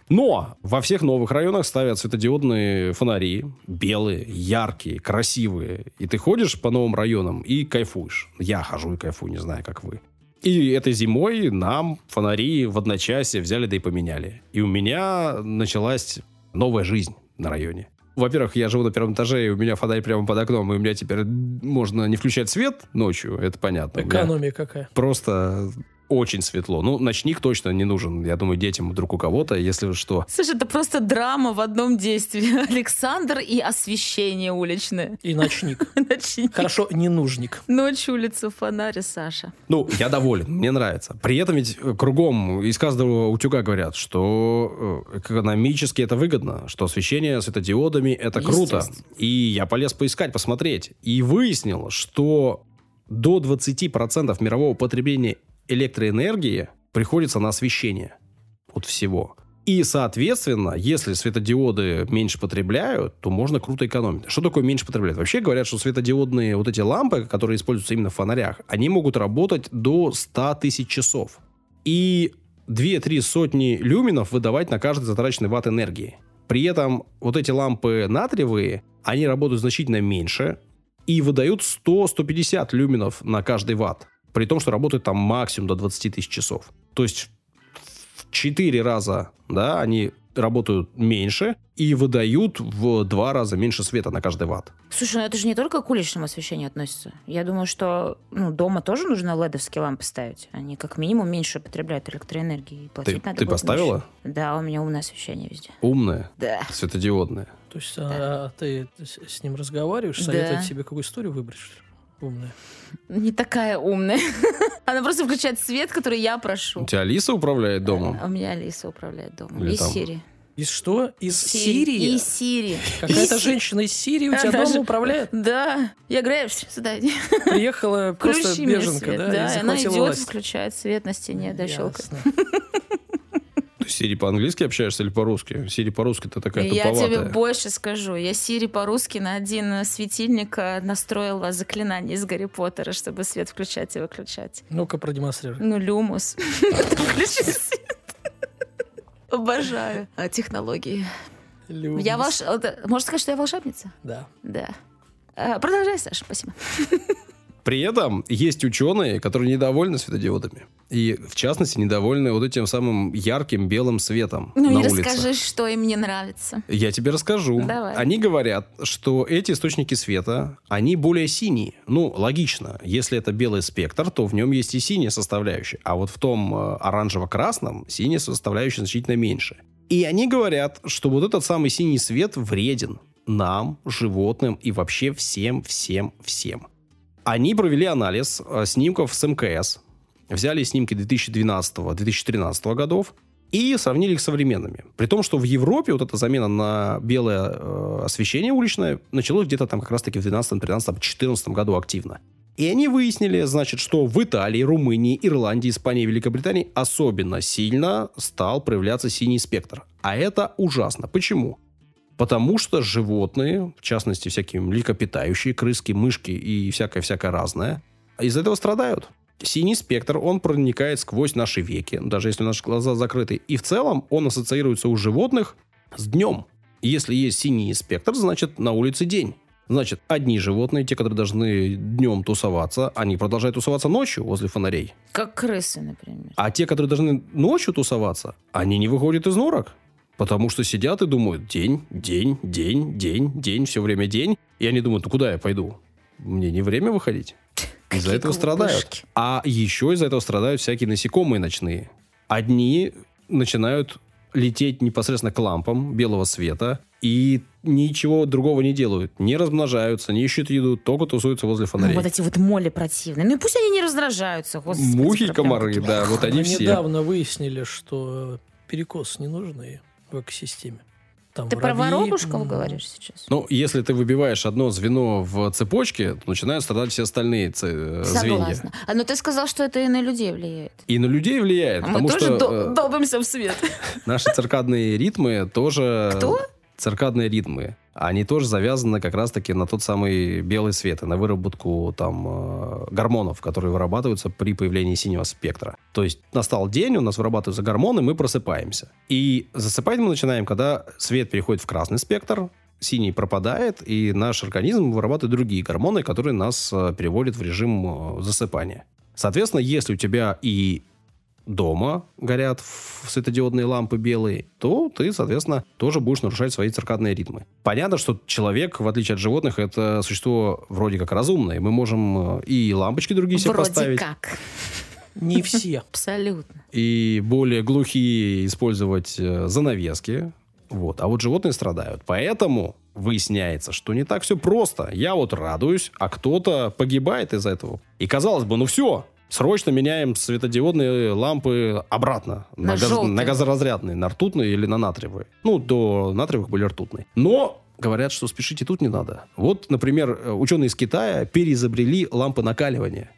Но во всех новых районах ставят светодиодные фонари. Белые, яркие, красивые. И ты ходишь по новым районам и кайфуешь. Я хожу и кайфую, не знаю, как вы. И этой зимой нам фонари в одночасье взяли да и поменяли. И у меня началась новая жизнь на районе. Во-первых, я живу на первом этаже, и у меня фонарь прямо под окном, и у меня теперь можно не включать свет ночью, это понятно. Экономия какая. Просто очень светло. Ну, ночник точно не нужен, я думаю, детям вдруг у кого-то, если что. Слушай, это просто драма в одном действии. Александр и освещение уличное. И ночник. Ночник. Хорошо, не нужник. Ночь улицу фонарь, Саша. Ну, я доволен, мне нравится. При этом ведь э, кругом из каждого утюга говорят, что э, экономически это выгодно, что освещение светодиодами это круто. И я полез поискать, посмотреть. И выяснил, что до 20% мирового потребления электроэнергии приходится на освещение. Вот всего. И, соответственно, если светодиоды меньше потребляют, то можно круто экономить. Что такое меньше потребляют? Вообще говорят, что светодиодные вот эти лампы, которые используются именно в фонарях, они могут работать до 100 тысяч часов. И 2-3 сотни люминов выдавать на каждый затраченный ватт энергии. При этом вот эти лампы натриевые, они работают значительно меньше и выдают 100-150 люминов на каждый ватт. При том, что работают там максимум до 20 тысяч часов. То есть в 4 раза, да, они работают меньше и выдают в 2 раза меньше света на каждый ватт. Слушай, ну это же не только к уличному освещению относится. Я думаю, что ну, дома тоже нужно ледовские лампы ставить. Они как минимум меньше потребляют электроэнергии. И платить Ты, надо ты поставила? меньше. Да, у меня умное освещение везде. Умная, Да. светодиодная. То есть а, ты с ним разговариваешь, Да. советует тебе, какую историю выбрать, что ли? Умная. Не такая умная. Она просто включает свет, который я У прошу. тебя Алиса управляет домом? А У меня Алиса управляет домом. Или И там- Сири. Из что? Из Сири. Сирии? И Сири. Какая-то И Си- женщина из Сирии у тебя Она дома управляет? Да. Я говорю, «Пш, сюда иди. Приехала просто беженка, свет. да? Да, и она идет, власть. включает свет на стене, да, щелкает. Ты с Сири по-английски общаешься или по-русски? Сири по-русски ты такая Я туповатая. тебе больше скажу. Я Сири по-русски на один э, светильник э, настроила заклинание из Гарри Поттера, чтобы свет включать и выключать. Ну-ка, продемонстрируй. Ну, люмус. Включи свет. Обожаю а, технологии. Люмус. Я волш... это- Можно сказать, что я волшебница? Да. Да. А, Продолжай, Саша, спасибо. При этом есть ученые, которые недовольны светодиодами. И, в частности, недовольны вот этим самым ярким белым светом Ну на и улице. расскажи, что им не нравится. Я тебе расскажу. Давай. Они говорят, что эти источники света, они более синие. Ну, логично. Если это белый спектр, то в нем есть и синяя составляющая. А вот в том э, оранжево-красном синяя составляющая значительно меньше. И они говорят, что вот этот самый синий свет вреден нам, животным и вообще всем, всем, всем. Они провели анализ э, снимков с МКС, взяли снимки 2012-2013 годов и сравнили их с современными. При том, что в Европе вот эта замена на белое э, освещение уличное началось где-то там как раз-таки в 12, 13, 14 году активно. И они выяснили, значит, что в Италии, Румынии, Ирландии, Испании, Великобритании особенно сильно стал проявляться синий спектр. А это ужасно. Почему? Потому что животные, в частности, всякие млекопитающие, крыски, мышки и всякое-всякое разное, из этого страдают. Синий спектр, он проникает сквозь наши веки, даже если наши глаза закрыты. И в целом он ассоциируется у животных с днем. Если есть синий спектр, значит на улице день. Значит, одни животные, те, которые должны днем тусоваться, они продолжают тусоваться ночью возле фонарей. Как крысы, например. А те, которые должны ночью тусоваться, они не выходят из норок. Потому что сидят и думают день, день, день, день, день, все время день. И они думают, ну куда я пойду? Мне не время выходить. Из-за этого страдают. А еще из-за этого страдают всякие насекомые ночные. Одни начинают лететь непосредственно к лампам белого света и ничего другого не делают. Не размножаются, не ищут еду, только тусуются возле Ну, фонарей. вот эти вот моли противные. Ну и пусть они не раздражаются. Господи, Мухи комары, да, вот они Мы все. недавно выяснили, что перекосы не нужны в экосистеме. Там Ты про воробьи, воробушков м, говоришь сейчас? Ну, если ты выбиваешь одно звено в цепочке, то начинают страдать все остальные ц- э, звенья. Согласна. А, но ты сказал, что это и на людей влияет. И на людей влияет, А мы потому тоже что до- э, долбимся в свет. наши циркадные ритмы тоже... Кто? Циркадные ритмы. Они тоже завязаны как раз-таки на тот самый белый свет и на выработку там э, гормонов, которые вырабатываются при появлении синего спектра. То есть настал день, у нас вырабатываются гормоны, мы просыпаемся. И засыпать мы начинаем, когда свет переходит в красный спектр, синий пропадает, и наш организм вырабатывает другие гормоны, которые нас э, переводят в режим э, засыпания. Соответственно, если у тебя и дома горят в- светодиодные лампы белые, то ты, соответственно, тоже будешь нарушать свои циркадные ритмы. Понятно, что человек, в отличие от животных, это существо вроде как разумное. Мы можем э, и лампочки другие себе Вроде поставить, как. Не все. Абсолютно. и более глухие использовать э, занавески. Вот. А вот животные страдают. Поэтому выясняется, что не так все просто. Я вот радуюсь, а кто-то погибает из-за этого. И казалось бы, ну все, срочно меняем светодиодные лампы обратно. На газ- желтые. на газоразрядные, на ртутные или на натриевые. Ну, до натриевых были ртутные. Но говорят, что спешить и тут не надо. Вот, например, э, ученые из Китая переизобрели лампы накаливания.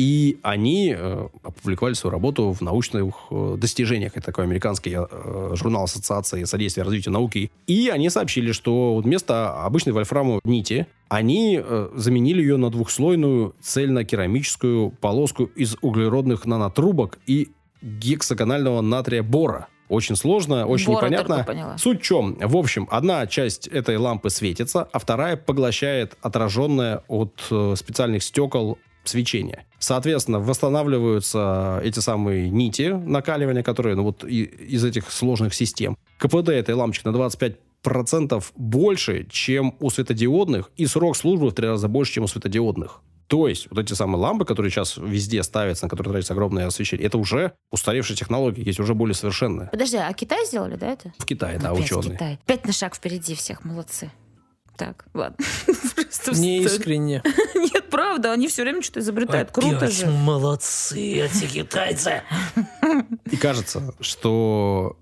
И они э, опубликовали свою работу в научных э, достижениях. Это такой американский э, журнал Ассоциации содействия развитию науки. И они сообщили, что вместо обычной вольфрамовой нити они э, заменили ее на двухслойную цельнокерамическую полоску из углеродных нанотрубок и гексагонального натрия бора. Очень сложно, очень Бора непонятно. Суть в чем? В общем, одна часть этой лампы светится, а вторая поглощает отраженное от э, специальных стекол свечение. Соответственно, восстанавливаются эти самые нити накаливания, которые ну, вот и- из этих сложных систем. КПД этой лампочки на 25% больше, чем у светодиодных, и срок службы в три раза больше, чем у светодиодных. То есть вот эти самые лампы, которые сейчас везде ставятся, на которые тратится огромное освещение, это уже устаревшие технологии, есть уже более совершенные. Подожди, а Китай сделали, да, это? В Китае, да, Опять ученые. Китай. Пять на шаг впереди всех, молодцы. Так, ладно. Не искренне. Нет, правда, они все время что-то изобретают. Круто же. молодцы эти китайцы. И кажется, что,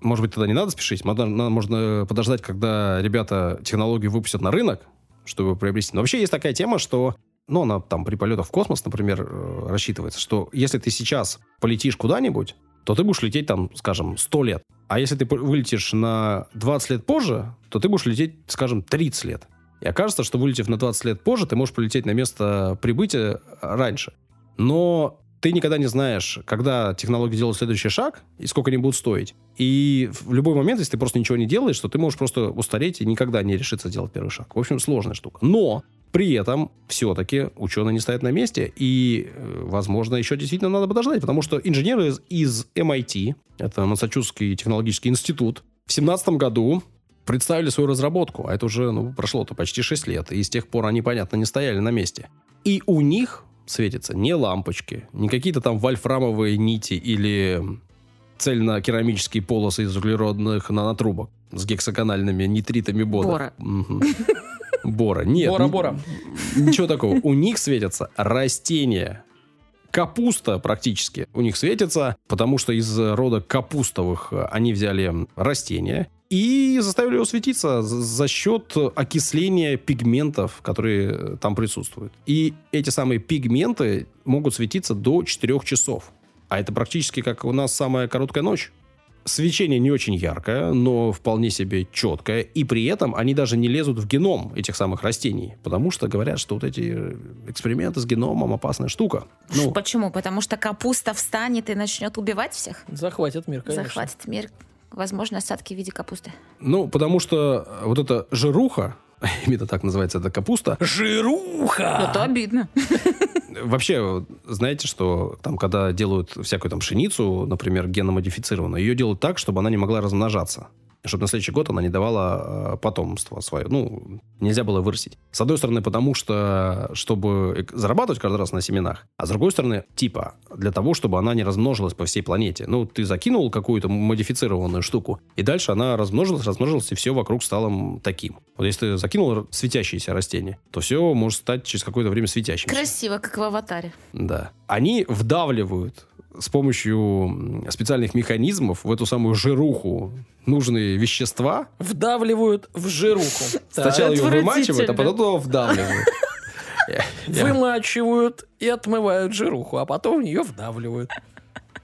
может быть, тогда не надо спешить. Можно подождать, когда ребята технологию выпустят на рынок, чтобы приобрести. Но вообще есть такая тема, что ну, она там при полетах в космос, например, э, рассчитывается, что если ты сейчас полетишь куда-нибудь, то ты будешь лететь там, скажем, 100 лет. А если ты вылетишь на 20 лет позже, то ты будешь лететь, скажем, 30 лет. И окажется, что вылетев на 20 лет позже, ты можешь полететь на место прибытия раньше. Но ты никогда не знаешь, когда технологии делают следующий шаг и сколько они будут стоить. И в любой момент, если ты просто ничего не делаешь, то ты можешь просто устареть и никогда не решиться сделать первый шаг. В общем, сложная штука. Но при этом все-таки ученые не стоят на месте, и, э, возможно, еще действительно надо подождать, потому что инженеры из, из MIT, это Массачусетский технологический институт, в 2017 году представили свою разработку, а это уже ну, прошло-то почти 6 лет, и с тех пор они, понятно, не стояли на месте. И у них светятся не лампочки, не какие-то там вольфрамовые нити или цельнокерамические полосы из углеродных нанотрубок с гексагональными нитритами бода. Бора. Бора. Нет. Бора-бора. Ничего такого. У них светятся растения. Капуста практически у них светится, потому что из рода капустовых э, они взяли растения и заставили его светиться за- за счет окисления пигментов, которые э, там присутствуют. И эти самые пигменты могут светиться до 4 часов. А это практически как у нас самая короткая ночь. Свечение не очень яркое, но вполне себе четкое. И при этом они даже не лезут в геном этих самых растений. Потому что говорят, что вот эти э, эксперименты с геномом опасная штука. Ну, Почему? Потому что капуста встанет и начнет убивать всех? Захватит мир, конечно. Захватит мир. Возможно, осадки в виде капусты. ну, потому что э, вот эта жируха, именно так называется эта капуста, Жируха! Это обидно. Вообще, знаете, что там, когда делают всякую там пшеницу, например, геномодифицированную, ее делают так, чтобы она не могла размножаться. Чтобы на следующий год она не давала э, потомство свое. Ну, нельзя было вырастить. С одной стороны, потому что, чтобы зарабатывать каждый раз на семенах, а с другой стороны, типа, для того, чтобы она не размножилась по всей планете. Ну, ты закинул какую-то модифицированную штуку, и дальше она размножилась, размножилась, и все вокруг стало таким. Вот если ты закинул р- светящееся растение, то все может стать через какое-то время светящимся. Красиво, как в аватаре. Да. Они вдавливают с помощью специальных механизмов в эту самую жируху нужные вещества. Вдавливают в жируху. Сначала ее вымачивают, а потом туда вдавливают. Вымачивают и отмывают жируху, а потом в нее вдавливают.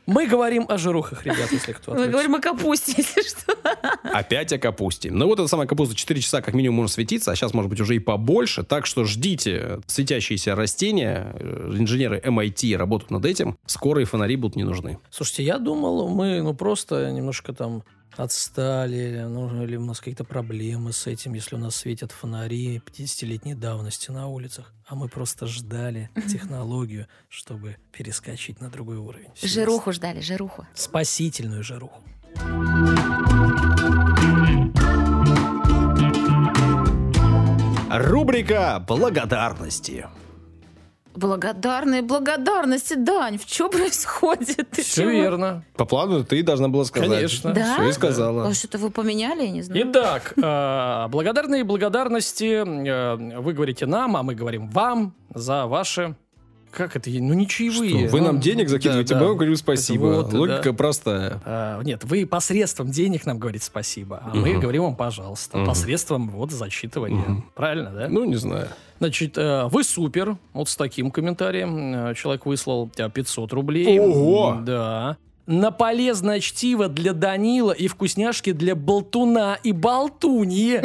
Мы говорим о жирухах, ребят, если кто Мы говорим о капусте, если что. Опять о капусте. Ну вот эта самая капуста 4 часа как минимум может светиться, а сейчас может быть уже и побольше. Так что ждите светящиеся растения. Э, Инженеры MIT работают над этим. Скоро и фонари будут не нужны. Слушайте, я думал, мы ну просто немножко там отстали, ну, или у нас какие-то проблемы с этим, если у нас светят фонари 50-летней давности на улицах, а мы просто ждали технологию, чтобы перескочить на другой уровень. Жируху ждали, жируху. Спасительную жируху. Рубрика благодарности. Благодарные благодарности, Дань. В чем происходит? Ты Все чего? верно. По плану ты должна была сказать. Конечно. Да? Все и сказала. А что-то вы поменяли, я не знаю. Итак, э, благодарные благодарности э, вы говорите нам, а мы говорим вам за ваши... Как это? Ну, не чаевые. Что, вы нам Ну, денег закидываете, да, мы да. вам говорим спасибо. Вот, Логика да. простая. А, нет, вы посредством денег нам говорите спасибо, а мы Мгм. говорим вам пожалуйста. Мгм. Посредством вот зачитывания. Мгм. Правильно, да? Ну, не знаю. Значит, э, вы супер. Вот с таким комментарием. Э, Человек выслал э, 500 рублей. Ого! Да. На полезное чтиво для Данила и вкусняшки для болтуна и болтуньи.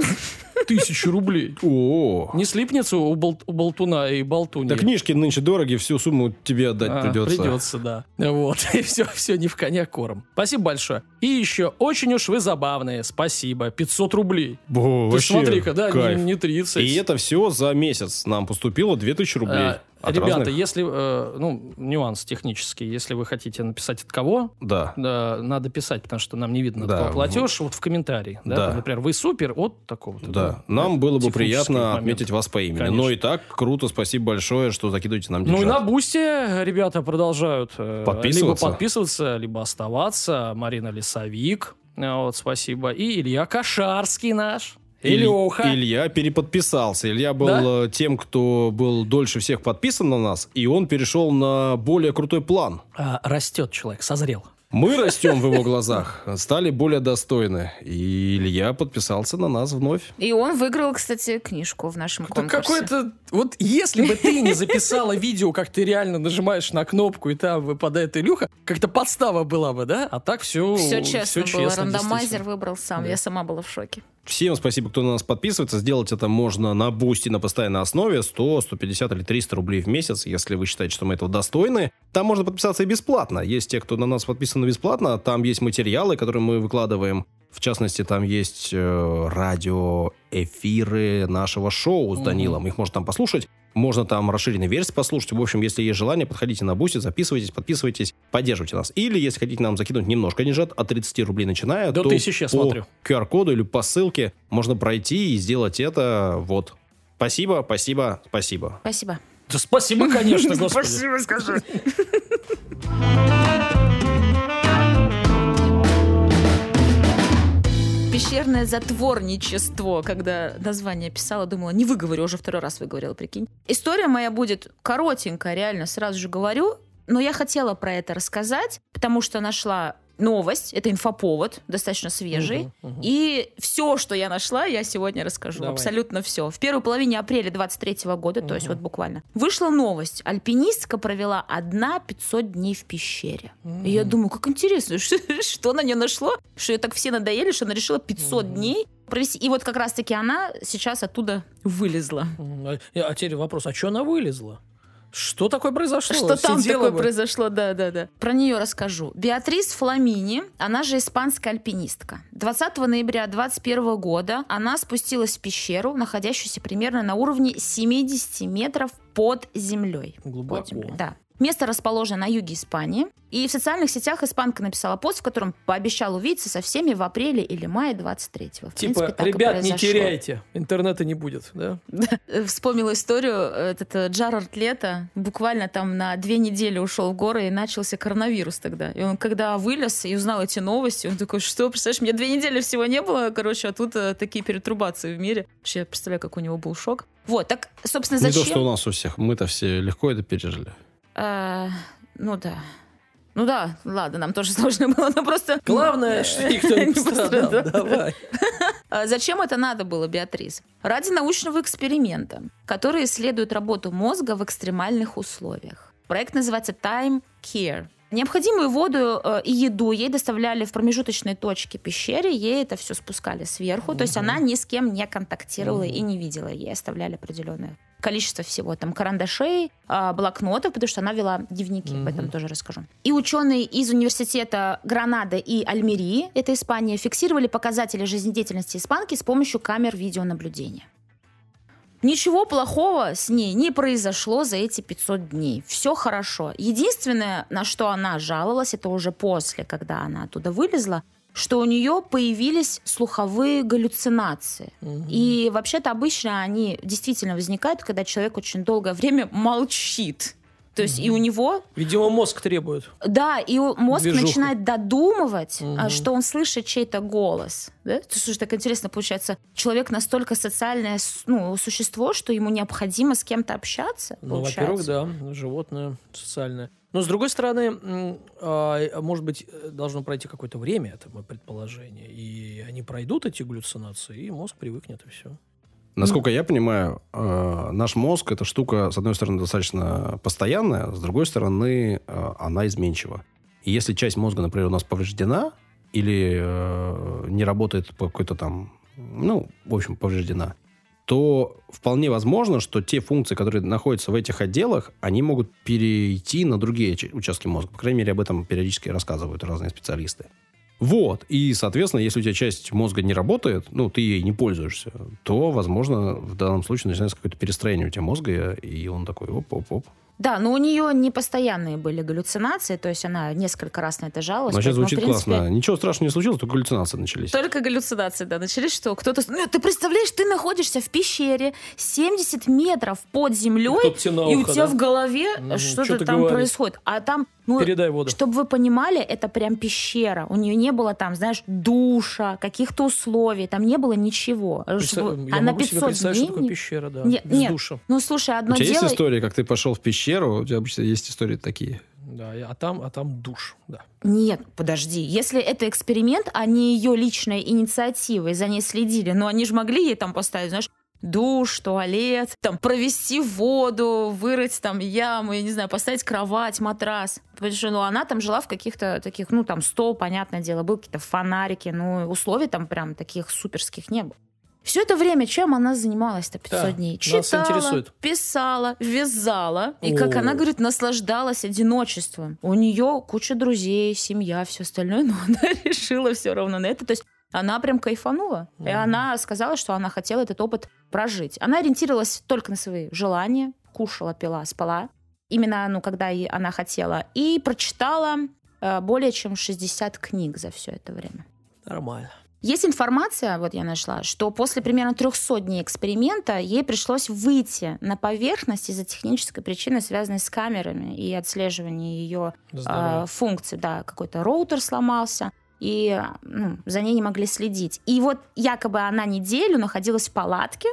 Тысячу рублей. О, Не слипнется у, бол- у болтуна и болтуньи? да книжки нынче дороги, всю сумму тебе отдать А, придется. Придется, да. Вот. И все, все не в коня корм. Спасибо большое. И еще, очень уж вы забавные. Спасибо. 500 рублей. Бо, Ты смотри-ка, да, кайф. не, не 30. И это все за месяц нам поступило 2000 рублей. А, От Ребята, разных- если, э, ну, нюанс технический, если вы хотите написать от кого, Да. да, надо писать, потому что нам не видно, Да. кого платеж, вот в комментарии, да, Да. например, вы супер от такого-то. Да, нам было бы приятно момент. отметить вас по имени. Конечно. Но и так круто, спасибо большое, что закидываете нам Ну и деньжат. на Бусте ребята продолжают э, Подписываться. либо подписываться, либо оставаться. Марина Лесовик, э, вот, спасибо. И Илья Кошарский наш. Илюха. Илья переподписался. Илья был Да? э, тем, кто был дольше всех подписан на нас, и он перешел на более крутой план. А, растет человек, созрел. Мы растем в его глазах, стали более достойны. И Илья подписался на нас вновь. И он выиграл, кстати, книжку в нашем конкурсе. какой-то... Вот если бы ты не записала видео, как ты реально нажимаешь на кнопку, и там выпадает Илюха, как-то подстава была бы, да? А так все... Все честно было. Рандомайзер выбрал сам. Да. Я сама была в шоке. Всем спасибо, кто на нас подписывается. Сделать это можно на Boosty на постоянной основе. 100, 150 или 300 рублей в месяц, если вы считаете, что мы этого достойны. Там можно подписаться и бесплатно. Есть те, кто на нас подписаны бесплатно. Там есть материалы, которые мы выкладываем. В частности, там есть э, радиоэфиры нашего шоу с Данилом. Их можно там послушать. Можно там расширенной версии послушать. В общем, если есть желание, подходите на Boosty, записывайтесь, подписывайтесь, поддерживайте нас. Или, если хотите нам закинуть немножко деньжат, от 30 рублей начиная, До то 1000 я по смотрю. QR-коду или по ссылке можно пройти и сделать это. Вот. Спасибо, спасибо, спасибо. Спасибо. Да спасибо, конечно, господи. Спасибо, скажи. Пещерное затворничество. Когда название писала, думала, не выговорю, уже второй раз выговорила, прикинь. История моя будет коротенькая, реально, сразу же говорю. Но я хотела про это рассказать, потому что нашла новость, это инфоповод, достаточно свежий. Мгм, мгм. И все, что я нашла, я сегодня расскажу. Давай. Абсолютно все. В первой половине апреля 23 года, то есть вот буквально, вышла новость. Альпинистка провела одна 500 дней в пещере. И я думаю, как интересно, что, что на нее нашло, что ее так все надоели, что она решила 500 Мгм. дней провести. И вот как раз-таки она сейчас оттуда вылезла. А, а теперь вопрос, а что она вылезла? Что такое произошло? Что там Сидела такое бы- произошло, да, да, да. Про нее расскажу. Беатрис Фламини, она же испанская альпинистка. 20 ноября 2021 года она спустилась в пещеру, находящуюся примерно на уровне 70 метров под землей. Глубоко. Под землей, Да. Место расположено на юге Испании. И в социальных сетях испанка написала пост, в котором пообещал увидеться со всеми в апреле или мае 23-го. В Типа, принципе, ребят, не теряйте, интернета не будет, да? Э, Вспомнила историю, этот э, Джарард Лето буквально там на две недели ушел в горы и начался коронавирус тогда. И он когда вылез и узнал эти новости, он такой, что, представляешь, мне две недели всего не было, короче, а тут э, такие перетрубации в мире. Вообще, я представляю, как у него был шок. Вот, так, собственно, Не зачем... то, что у нас у всех. Мы-то все легко это пережили. Э, ну да. Ну да, ладно, нам тоже сложно было, но просто... Главное, что никто не пострадал. Давай. А Зачем это надо было, Беатрис? Ради научного эксперимента, который исследует работу мозга в экстремальных условиях. Проект называется Time Care. Необходимую воду э, и еду ей доставляли в промежуточной точке пещеры, ей это все спускали сверху, то есть она ни с кем не контактировала и не видела, ей оставляли определенное количество всего, там, карандашей, а, блокнотов, потому что она вела дневники, об этом тоже расскажу. И ученые из университета Гранады и Альмерии, это Испания, фиксировали показатели жизнедеятельности испанки с помощью камер видеонаблюдения. Ничего плохого с ней не произошло за эти 500 дней. Все хорошо. Единственное, на что она жаловалась, это уже после, когда она оттуда вылезла, что у нее появились слуховые галлюцинации. И вообще-то обычно они действительно возникают, когда человек очень долгое время молчит. То есть и у него Видимо, мозг требует. да, и мозг Движуху. начинает додумывать, Мгм. что он слышит чей-то голос. Да? То есть, так интересно получается, человек настолько социальное ну, существо, что ему необходимо с кем-то общаться. Ну, во-первых, да, животное социальное. Но, с другой стороны, а, может быть, э, должно пройти какое-то время, это мое предположение, и они пройдут эти галлюцинации, и мозг привыкнет, и все. Насколько я понимаю, э, наш мозг это штука, с одной стороны, достаточно постоянная, с другой стороны, э, она изменчива. И если часть мозга, например, у нас повреждена или э, не работает по какой-то там, ну, в общем, повреждена, то вполне возможно, что те функции, которые находятся в этих отделах, они могут перейти на другие участки мозга. По крайней мере, об этом периодически рассказывают разные специалисты. Вот. И, соответственно, если у тебя часть мозга не работает, ну, ты ей не пользуешься, то, возможно, в данном случае начинается какое-то перестроение у тебя мозга, и он такой оп-оп-оп. Да, но у нее не постоянные были галлюцинации, то есть она несколько раз на это жаловалась. Значит, поэтому, в звучит принципе, классно. Ничего страшного не случилось, только галлюцинации начались. Только галлюцинации, да, начались, что кто-то... Ну, ты представляешь, ты находишься в пещере 70 метров под землей, на и у тебя да? в голове что-то что-то там говорит. происходит. А там, ну, Передай воду. чтобы вы понимали, это прям пещера. У нее не было там, знаешь, душа, каких-то условий, там не было ничего. Представ- Чтобы- Я а на могу себе 500 представить, дней... что такое пещера, да, Нет, без нет. душа. Ну, слушай, У одно тебя дело... есть история, как ты пошел в пещеру? У тебя обычно есть истории такие. Да, а там, а там душ, да. Нет, подожди. Если это эксперимент, а не ее личная инициатива, и за ней следили, но они же могли ей там поставить, знаешь, душ, туалет, там провести воду, вырыть там яму, я не знаю, поставить кровать, матрас. Потому что, ну, она там жила в каких-то таких, ну, там стол, понятное дело, был какие-то фонарики, ну, условий там прям таких суперских не было. Все это время чем она занималась-то 500 Да, дней? Читала, писала, вязала. И, как О. она говорит, наслаждалась одиночеством. У нее куча друзей, семья, все остальное, но она решила все равно на это. То есть она прям кайфанула. И Мгм. она сказала, что она хотела этот опыт прожить. Она ориентировалась только на свои желания, кушала, пила, спала. Именно, ну, когда и она хотела. И прочитала э, более чем 60 книг за все это время. Нормально. Есть информация, вот я нашла, что после примерно 300 дней эксперимента ей пришлось выйти на поверхность из-за технической причины, связанной с камерами и отслеживанием ее Здорово. э, функций. Да, какой-то роутер сломался, и ну, за ней не могли следить. И вот якобы она неделю находилась в палатке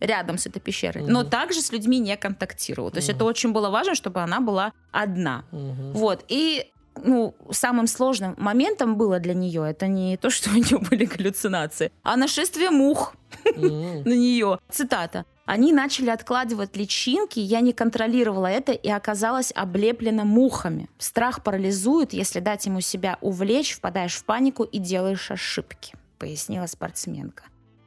рядом с этой пещерой, но Мгм. также с людьми не контактировала. То есть это очень было важно, чтобы она была одна. Мгм. Вот. И ну, самым сложным моментом было для нее это не то, что у нее были галлюцинации, а нашествие мух на нее. Цитата. Они начали откладывать личинки, я не контролировала это и оказалась облеплена мухами. Страх парализует, если дать ему себя увлечь, впадаешь в панику и делаешь ошибки, пояснила спортсменка.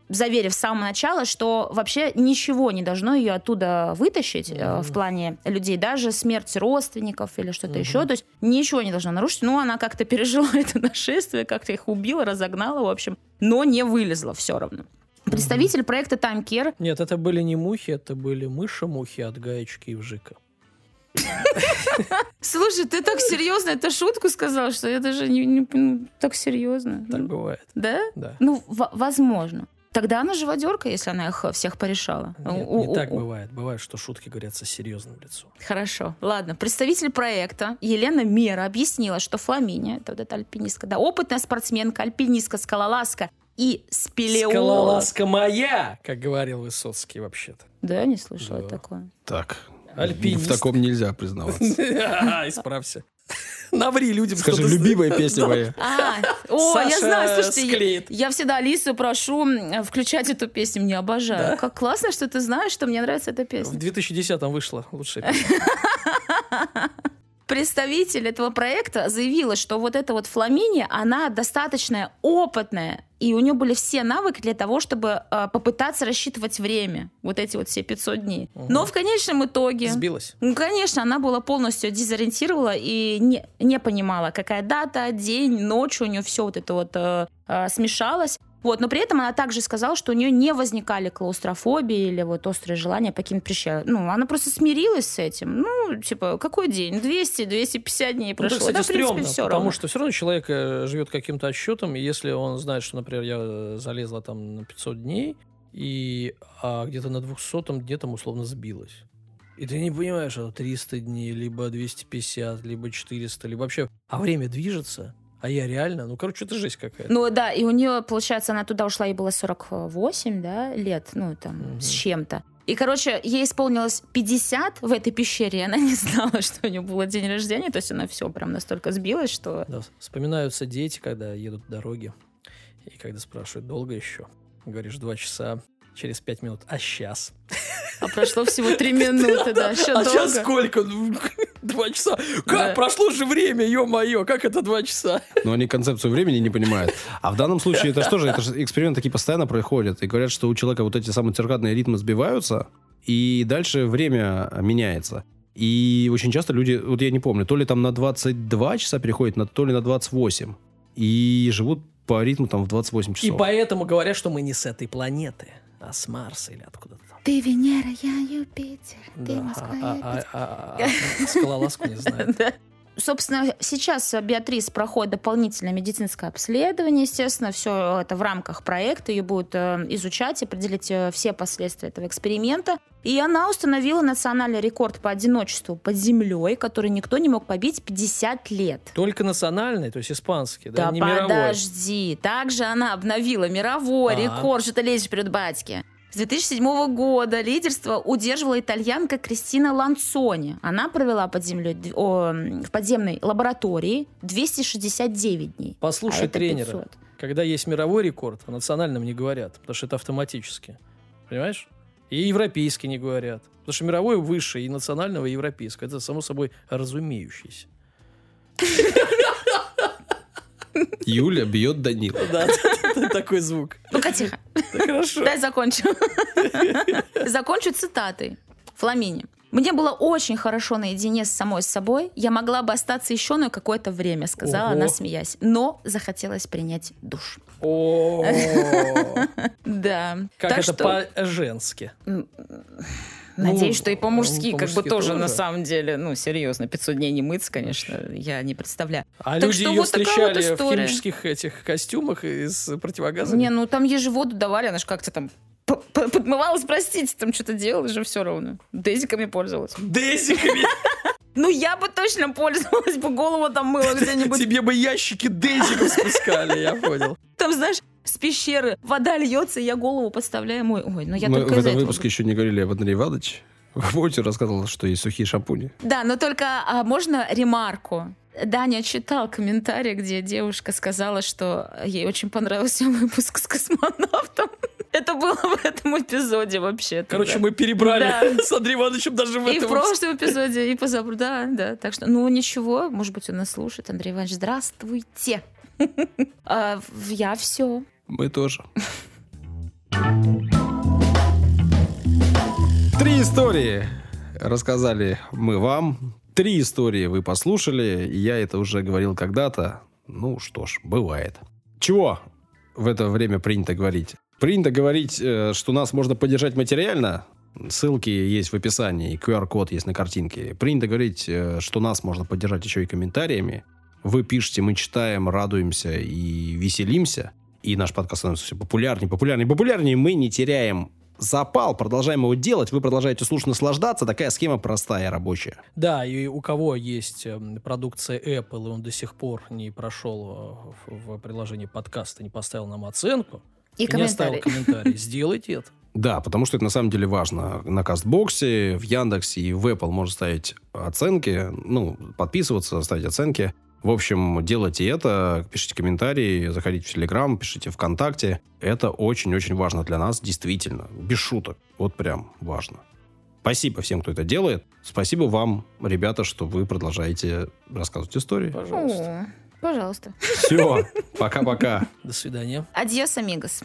Заверив с самого начала, что вообще ничего не должно ее оттуда вытащить э, Мгм. в плане людей, даже смерть родственников или что-то Мгм. еще. То есть ничего не должно нарушить. Ну, она как-то пережила это нашествие, как-то их убила, разогнала, в общем, но не вылезла все равно. Представитель проекта Time Care Нет, это были не мухи, это были мыши-мухи от гаечки и вжика. Слушай, ты так серьезно эту шутку сказал, что я даже не, не ну, так серьезно. Так Ну, бывает. Да? Да. Ну, возможно. Тогда она живодерка, если она их всех порешала. Нет, У- не у- так у- бывает. Бывает, что шутки говорятся серьезным лицом. Хорошо. Ладно. Представитель проекта Елена Мера объяснила, что Фламиния, это вот эта альпинистка, да, опытная спортсменка, альпинистка, скалолазка и спелеолог. Скалолазка моя, как говорил Высоцкий вообще-то. Да, не слышала Да. такое. Так. Альпинист. В таком нельзя признаваться. А, Исправься. Наври людям, Скажи, любимая песня моя. А, о, я знаю, слушайте, я- склеит. я, всегда Алису прошу включать эту песню, мне обожаю. Да? Как классно, что ты знаешь, что мне нравится эта В песня. 2010-м вышла лучшая песня. Представитель этого проекта заявила, что вот эта вот Фламиния, она достаточно опытная, и у нее были все навыки для того, чтобы э, попытаться рассчитывать время, вот эти вот все 500 дней. Но в конечном итоге... Сбилась. Ну, конечно, она была полностью дезориентировала и не, не понимала, какая дата, день, ночь, у нее все вот это вот э, э, смешалось. Вот, но при этом она также сказала, что у нее не возникали клаустрофобии или вот острое желание покинуть прищел. Ну, она просто смирилась с этим. Ну, типа, какой день? 200, 250 дней Ну, прошло. это, кстати, да, в принципе, стрёмно, все потому равно. что все равно человек э, живет каким-то отсчетом, и если он знает, что, например, я э, залезла там на 500 дней, и а где-то на 200 дне там условно сбилась. И ты не понимаешь, что 300 дней, либо 250, либо 400, либо вообще... А время движется, а я реально... Ну, короче, это жесть какая-то. Ну да, и у нее, получается, она туда ушла, ей было 48, да, лет, ну там, Мгм. с чем-то. И, короче, ей исполнилось 50 в этой пещере, и она не знала, что у нее был день рождения, то есть она все прям настолько сбилась, что... Да, вспоминаются дети, когда едут по дороге, и когда спрашивают, долго еще? Говоришь, два часа, через пять минут, а сейчас? А прошло всего 3 минуты, да, еще А сейчас долго. сколько? Ну, Два часа. Как? Да. Прошло же время, ё-моё, как это два часа? Но они концепцию времени не понимают. А в данном случае это что же? Это же эксперименты такие постоянно происходят. И говорят, что у человека вот эти самые циркадные ритмы сбиваются, и дальше время меняется. И очень часто люди, вот я не помню, то ли там на 22 часа переходят, на, то ли на 28. И живут по ритму там в 28 И часов. поэтому говорят, что мы не с этой планеты, а с Марса или откуда-то. Ты Венера, я Юпитер, ты Да, Москва, а- я а- а- а- а скалолазку не знаю. Собственно, сейчас Беатрис проходит дополнительное медицинское обследование. Естественно, все это в рамках проекта. Ее будут э, изучать, определить э, все последствия этого эксперимента. И она установила национальный рекорд по одиночеству под землей, который никто не мог побить 50 лет. Только национальный, то есть испанский, да, Да не мировой. подожди. Также она обновила мировой А. рекорд. Что ты лезешь перед батьки? С 2007 года лидерство удерживала итальянка Кристина Ланцони. Она провела под землей, о, в подземной лаборатории 269 дней. Послушай А тренера. 500. Когда есть мировой рекорд, о национальном не говорят, потому что это автоматически. Понимаешь? И европейский не говорят. Потому что мировой выше и национального, и европейского. Это само собой разумеющееся. Юля бьет Данила. Да, такой звук. Ну-ка, тихо. Хорошо. Дай закончу. Закончу цитатой. Фламини. Мне было очень хорошо наедине с самой собой. Я могла бы остаться еще на какое-то время, сказала Ого. она, смеясь. Но захотелось принять душ. О, Да. Как это по-женски. Надеюсь, Ну, что и по-мужски, ну, как бы тоже, тоже. на самом деле, ну, серьезно, 500 дней не мыться, конечно, я не представляю. А Так люди что ее вот такая вот встречали в химических этих костюмах и с противогазами? Не, ну там ей же воду давали, она же как-то там подмывалась, простите, там что-то делала же все равно. Дезиками пользовалась. Дезиками. Ну, я бы точно пользовалась бы, голову там мыла где-нибудь. Тебе бы ящики дезиков спускали, я понял. Там, знаешь, с пещеры вода льется, и я голову подставляю. Мой, ой, ну я Мы только в этом выпуске еще не говорили об Андрея Ивановиче. Помните, рассказывал, что есть сухие шампуни. Да, но только а, можно ремарку? Даня читал комментарий, где девушка сказала, что ей очень понравился выпуск с космонавтом. Это было в этом эпизоде вообще. Короче, мы перебрали Да. с Андреем Ивановичем даже в И в этом. прошлом эпизоде, и позавтра, да, да. Так что, ну ничего, может быть, он нас слушает. Андрей Иванович, здравствуйте. А, в- Я все. Мы тоже. Три истории рассказали мы вам. Три истории вы послушали. и Я это уже говорил когда-то. Ну что ж, бывает. Чего в это время принято говорить? Принято говорить, э, что нас можно поддержать материально. Ссылки есть в описании, QR-код есть на картинке. Принято говорить, э, что нас можно поддержать еще и комментариями. Вы пишете, мы читаем, радуемся и веселимся. И наш подкаст становится все популярнее, популярнее, популярнее. Мы не теряем запал, продолжаем его делать, вы продолжаете слушать, наслаждаться. Такая схема простая, рабочая. Да, и у кого есть эм, продукция Apple, и он до сих пор не прошел э, в, приложении подкаста, не поставил нам оценку, И не оставил комментарий. комментарий, сделайте это. Да, потому что это на самом деле важно. На Кастбоксе, в Яндексе и в Apple можно ставить оценки, ну, подписываться, ставить оценки. В общем, делайте это, пишите комментарии, заходите в Телеграм, пишите ВКонтакте. Это очень-очень важно для нас, действительно. Без шуток. Вот прям важно. Спасибо всем, кто это делает. Спасибо вам, ребята, что вы продолжаете рассказывать истории. Пожалуйста. Пожалуйста. Все, пока-пока. До свидания. Адьос, амигос.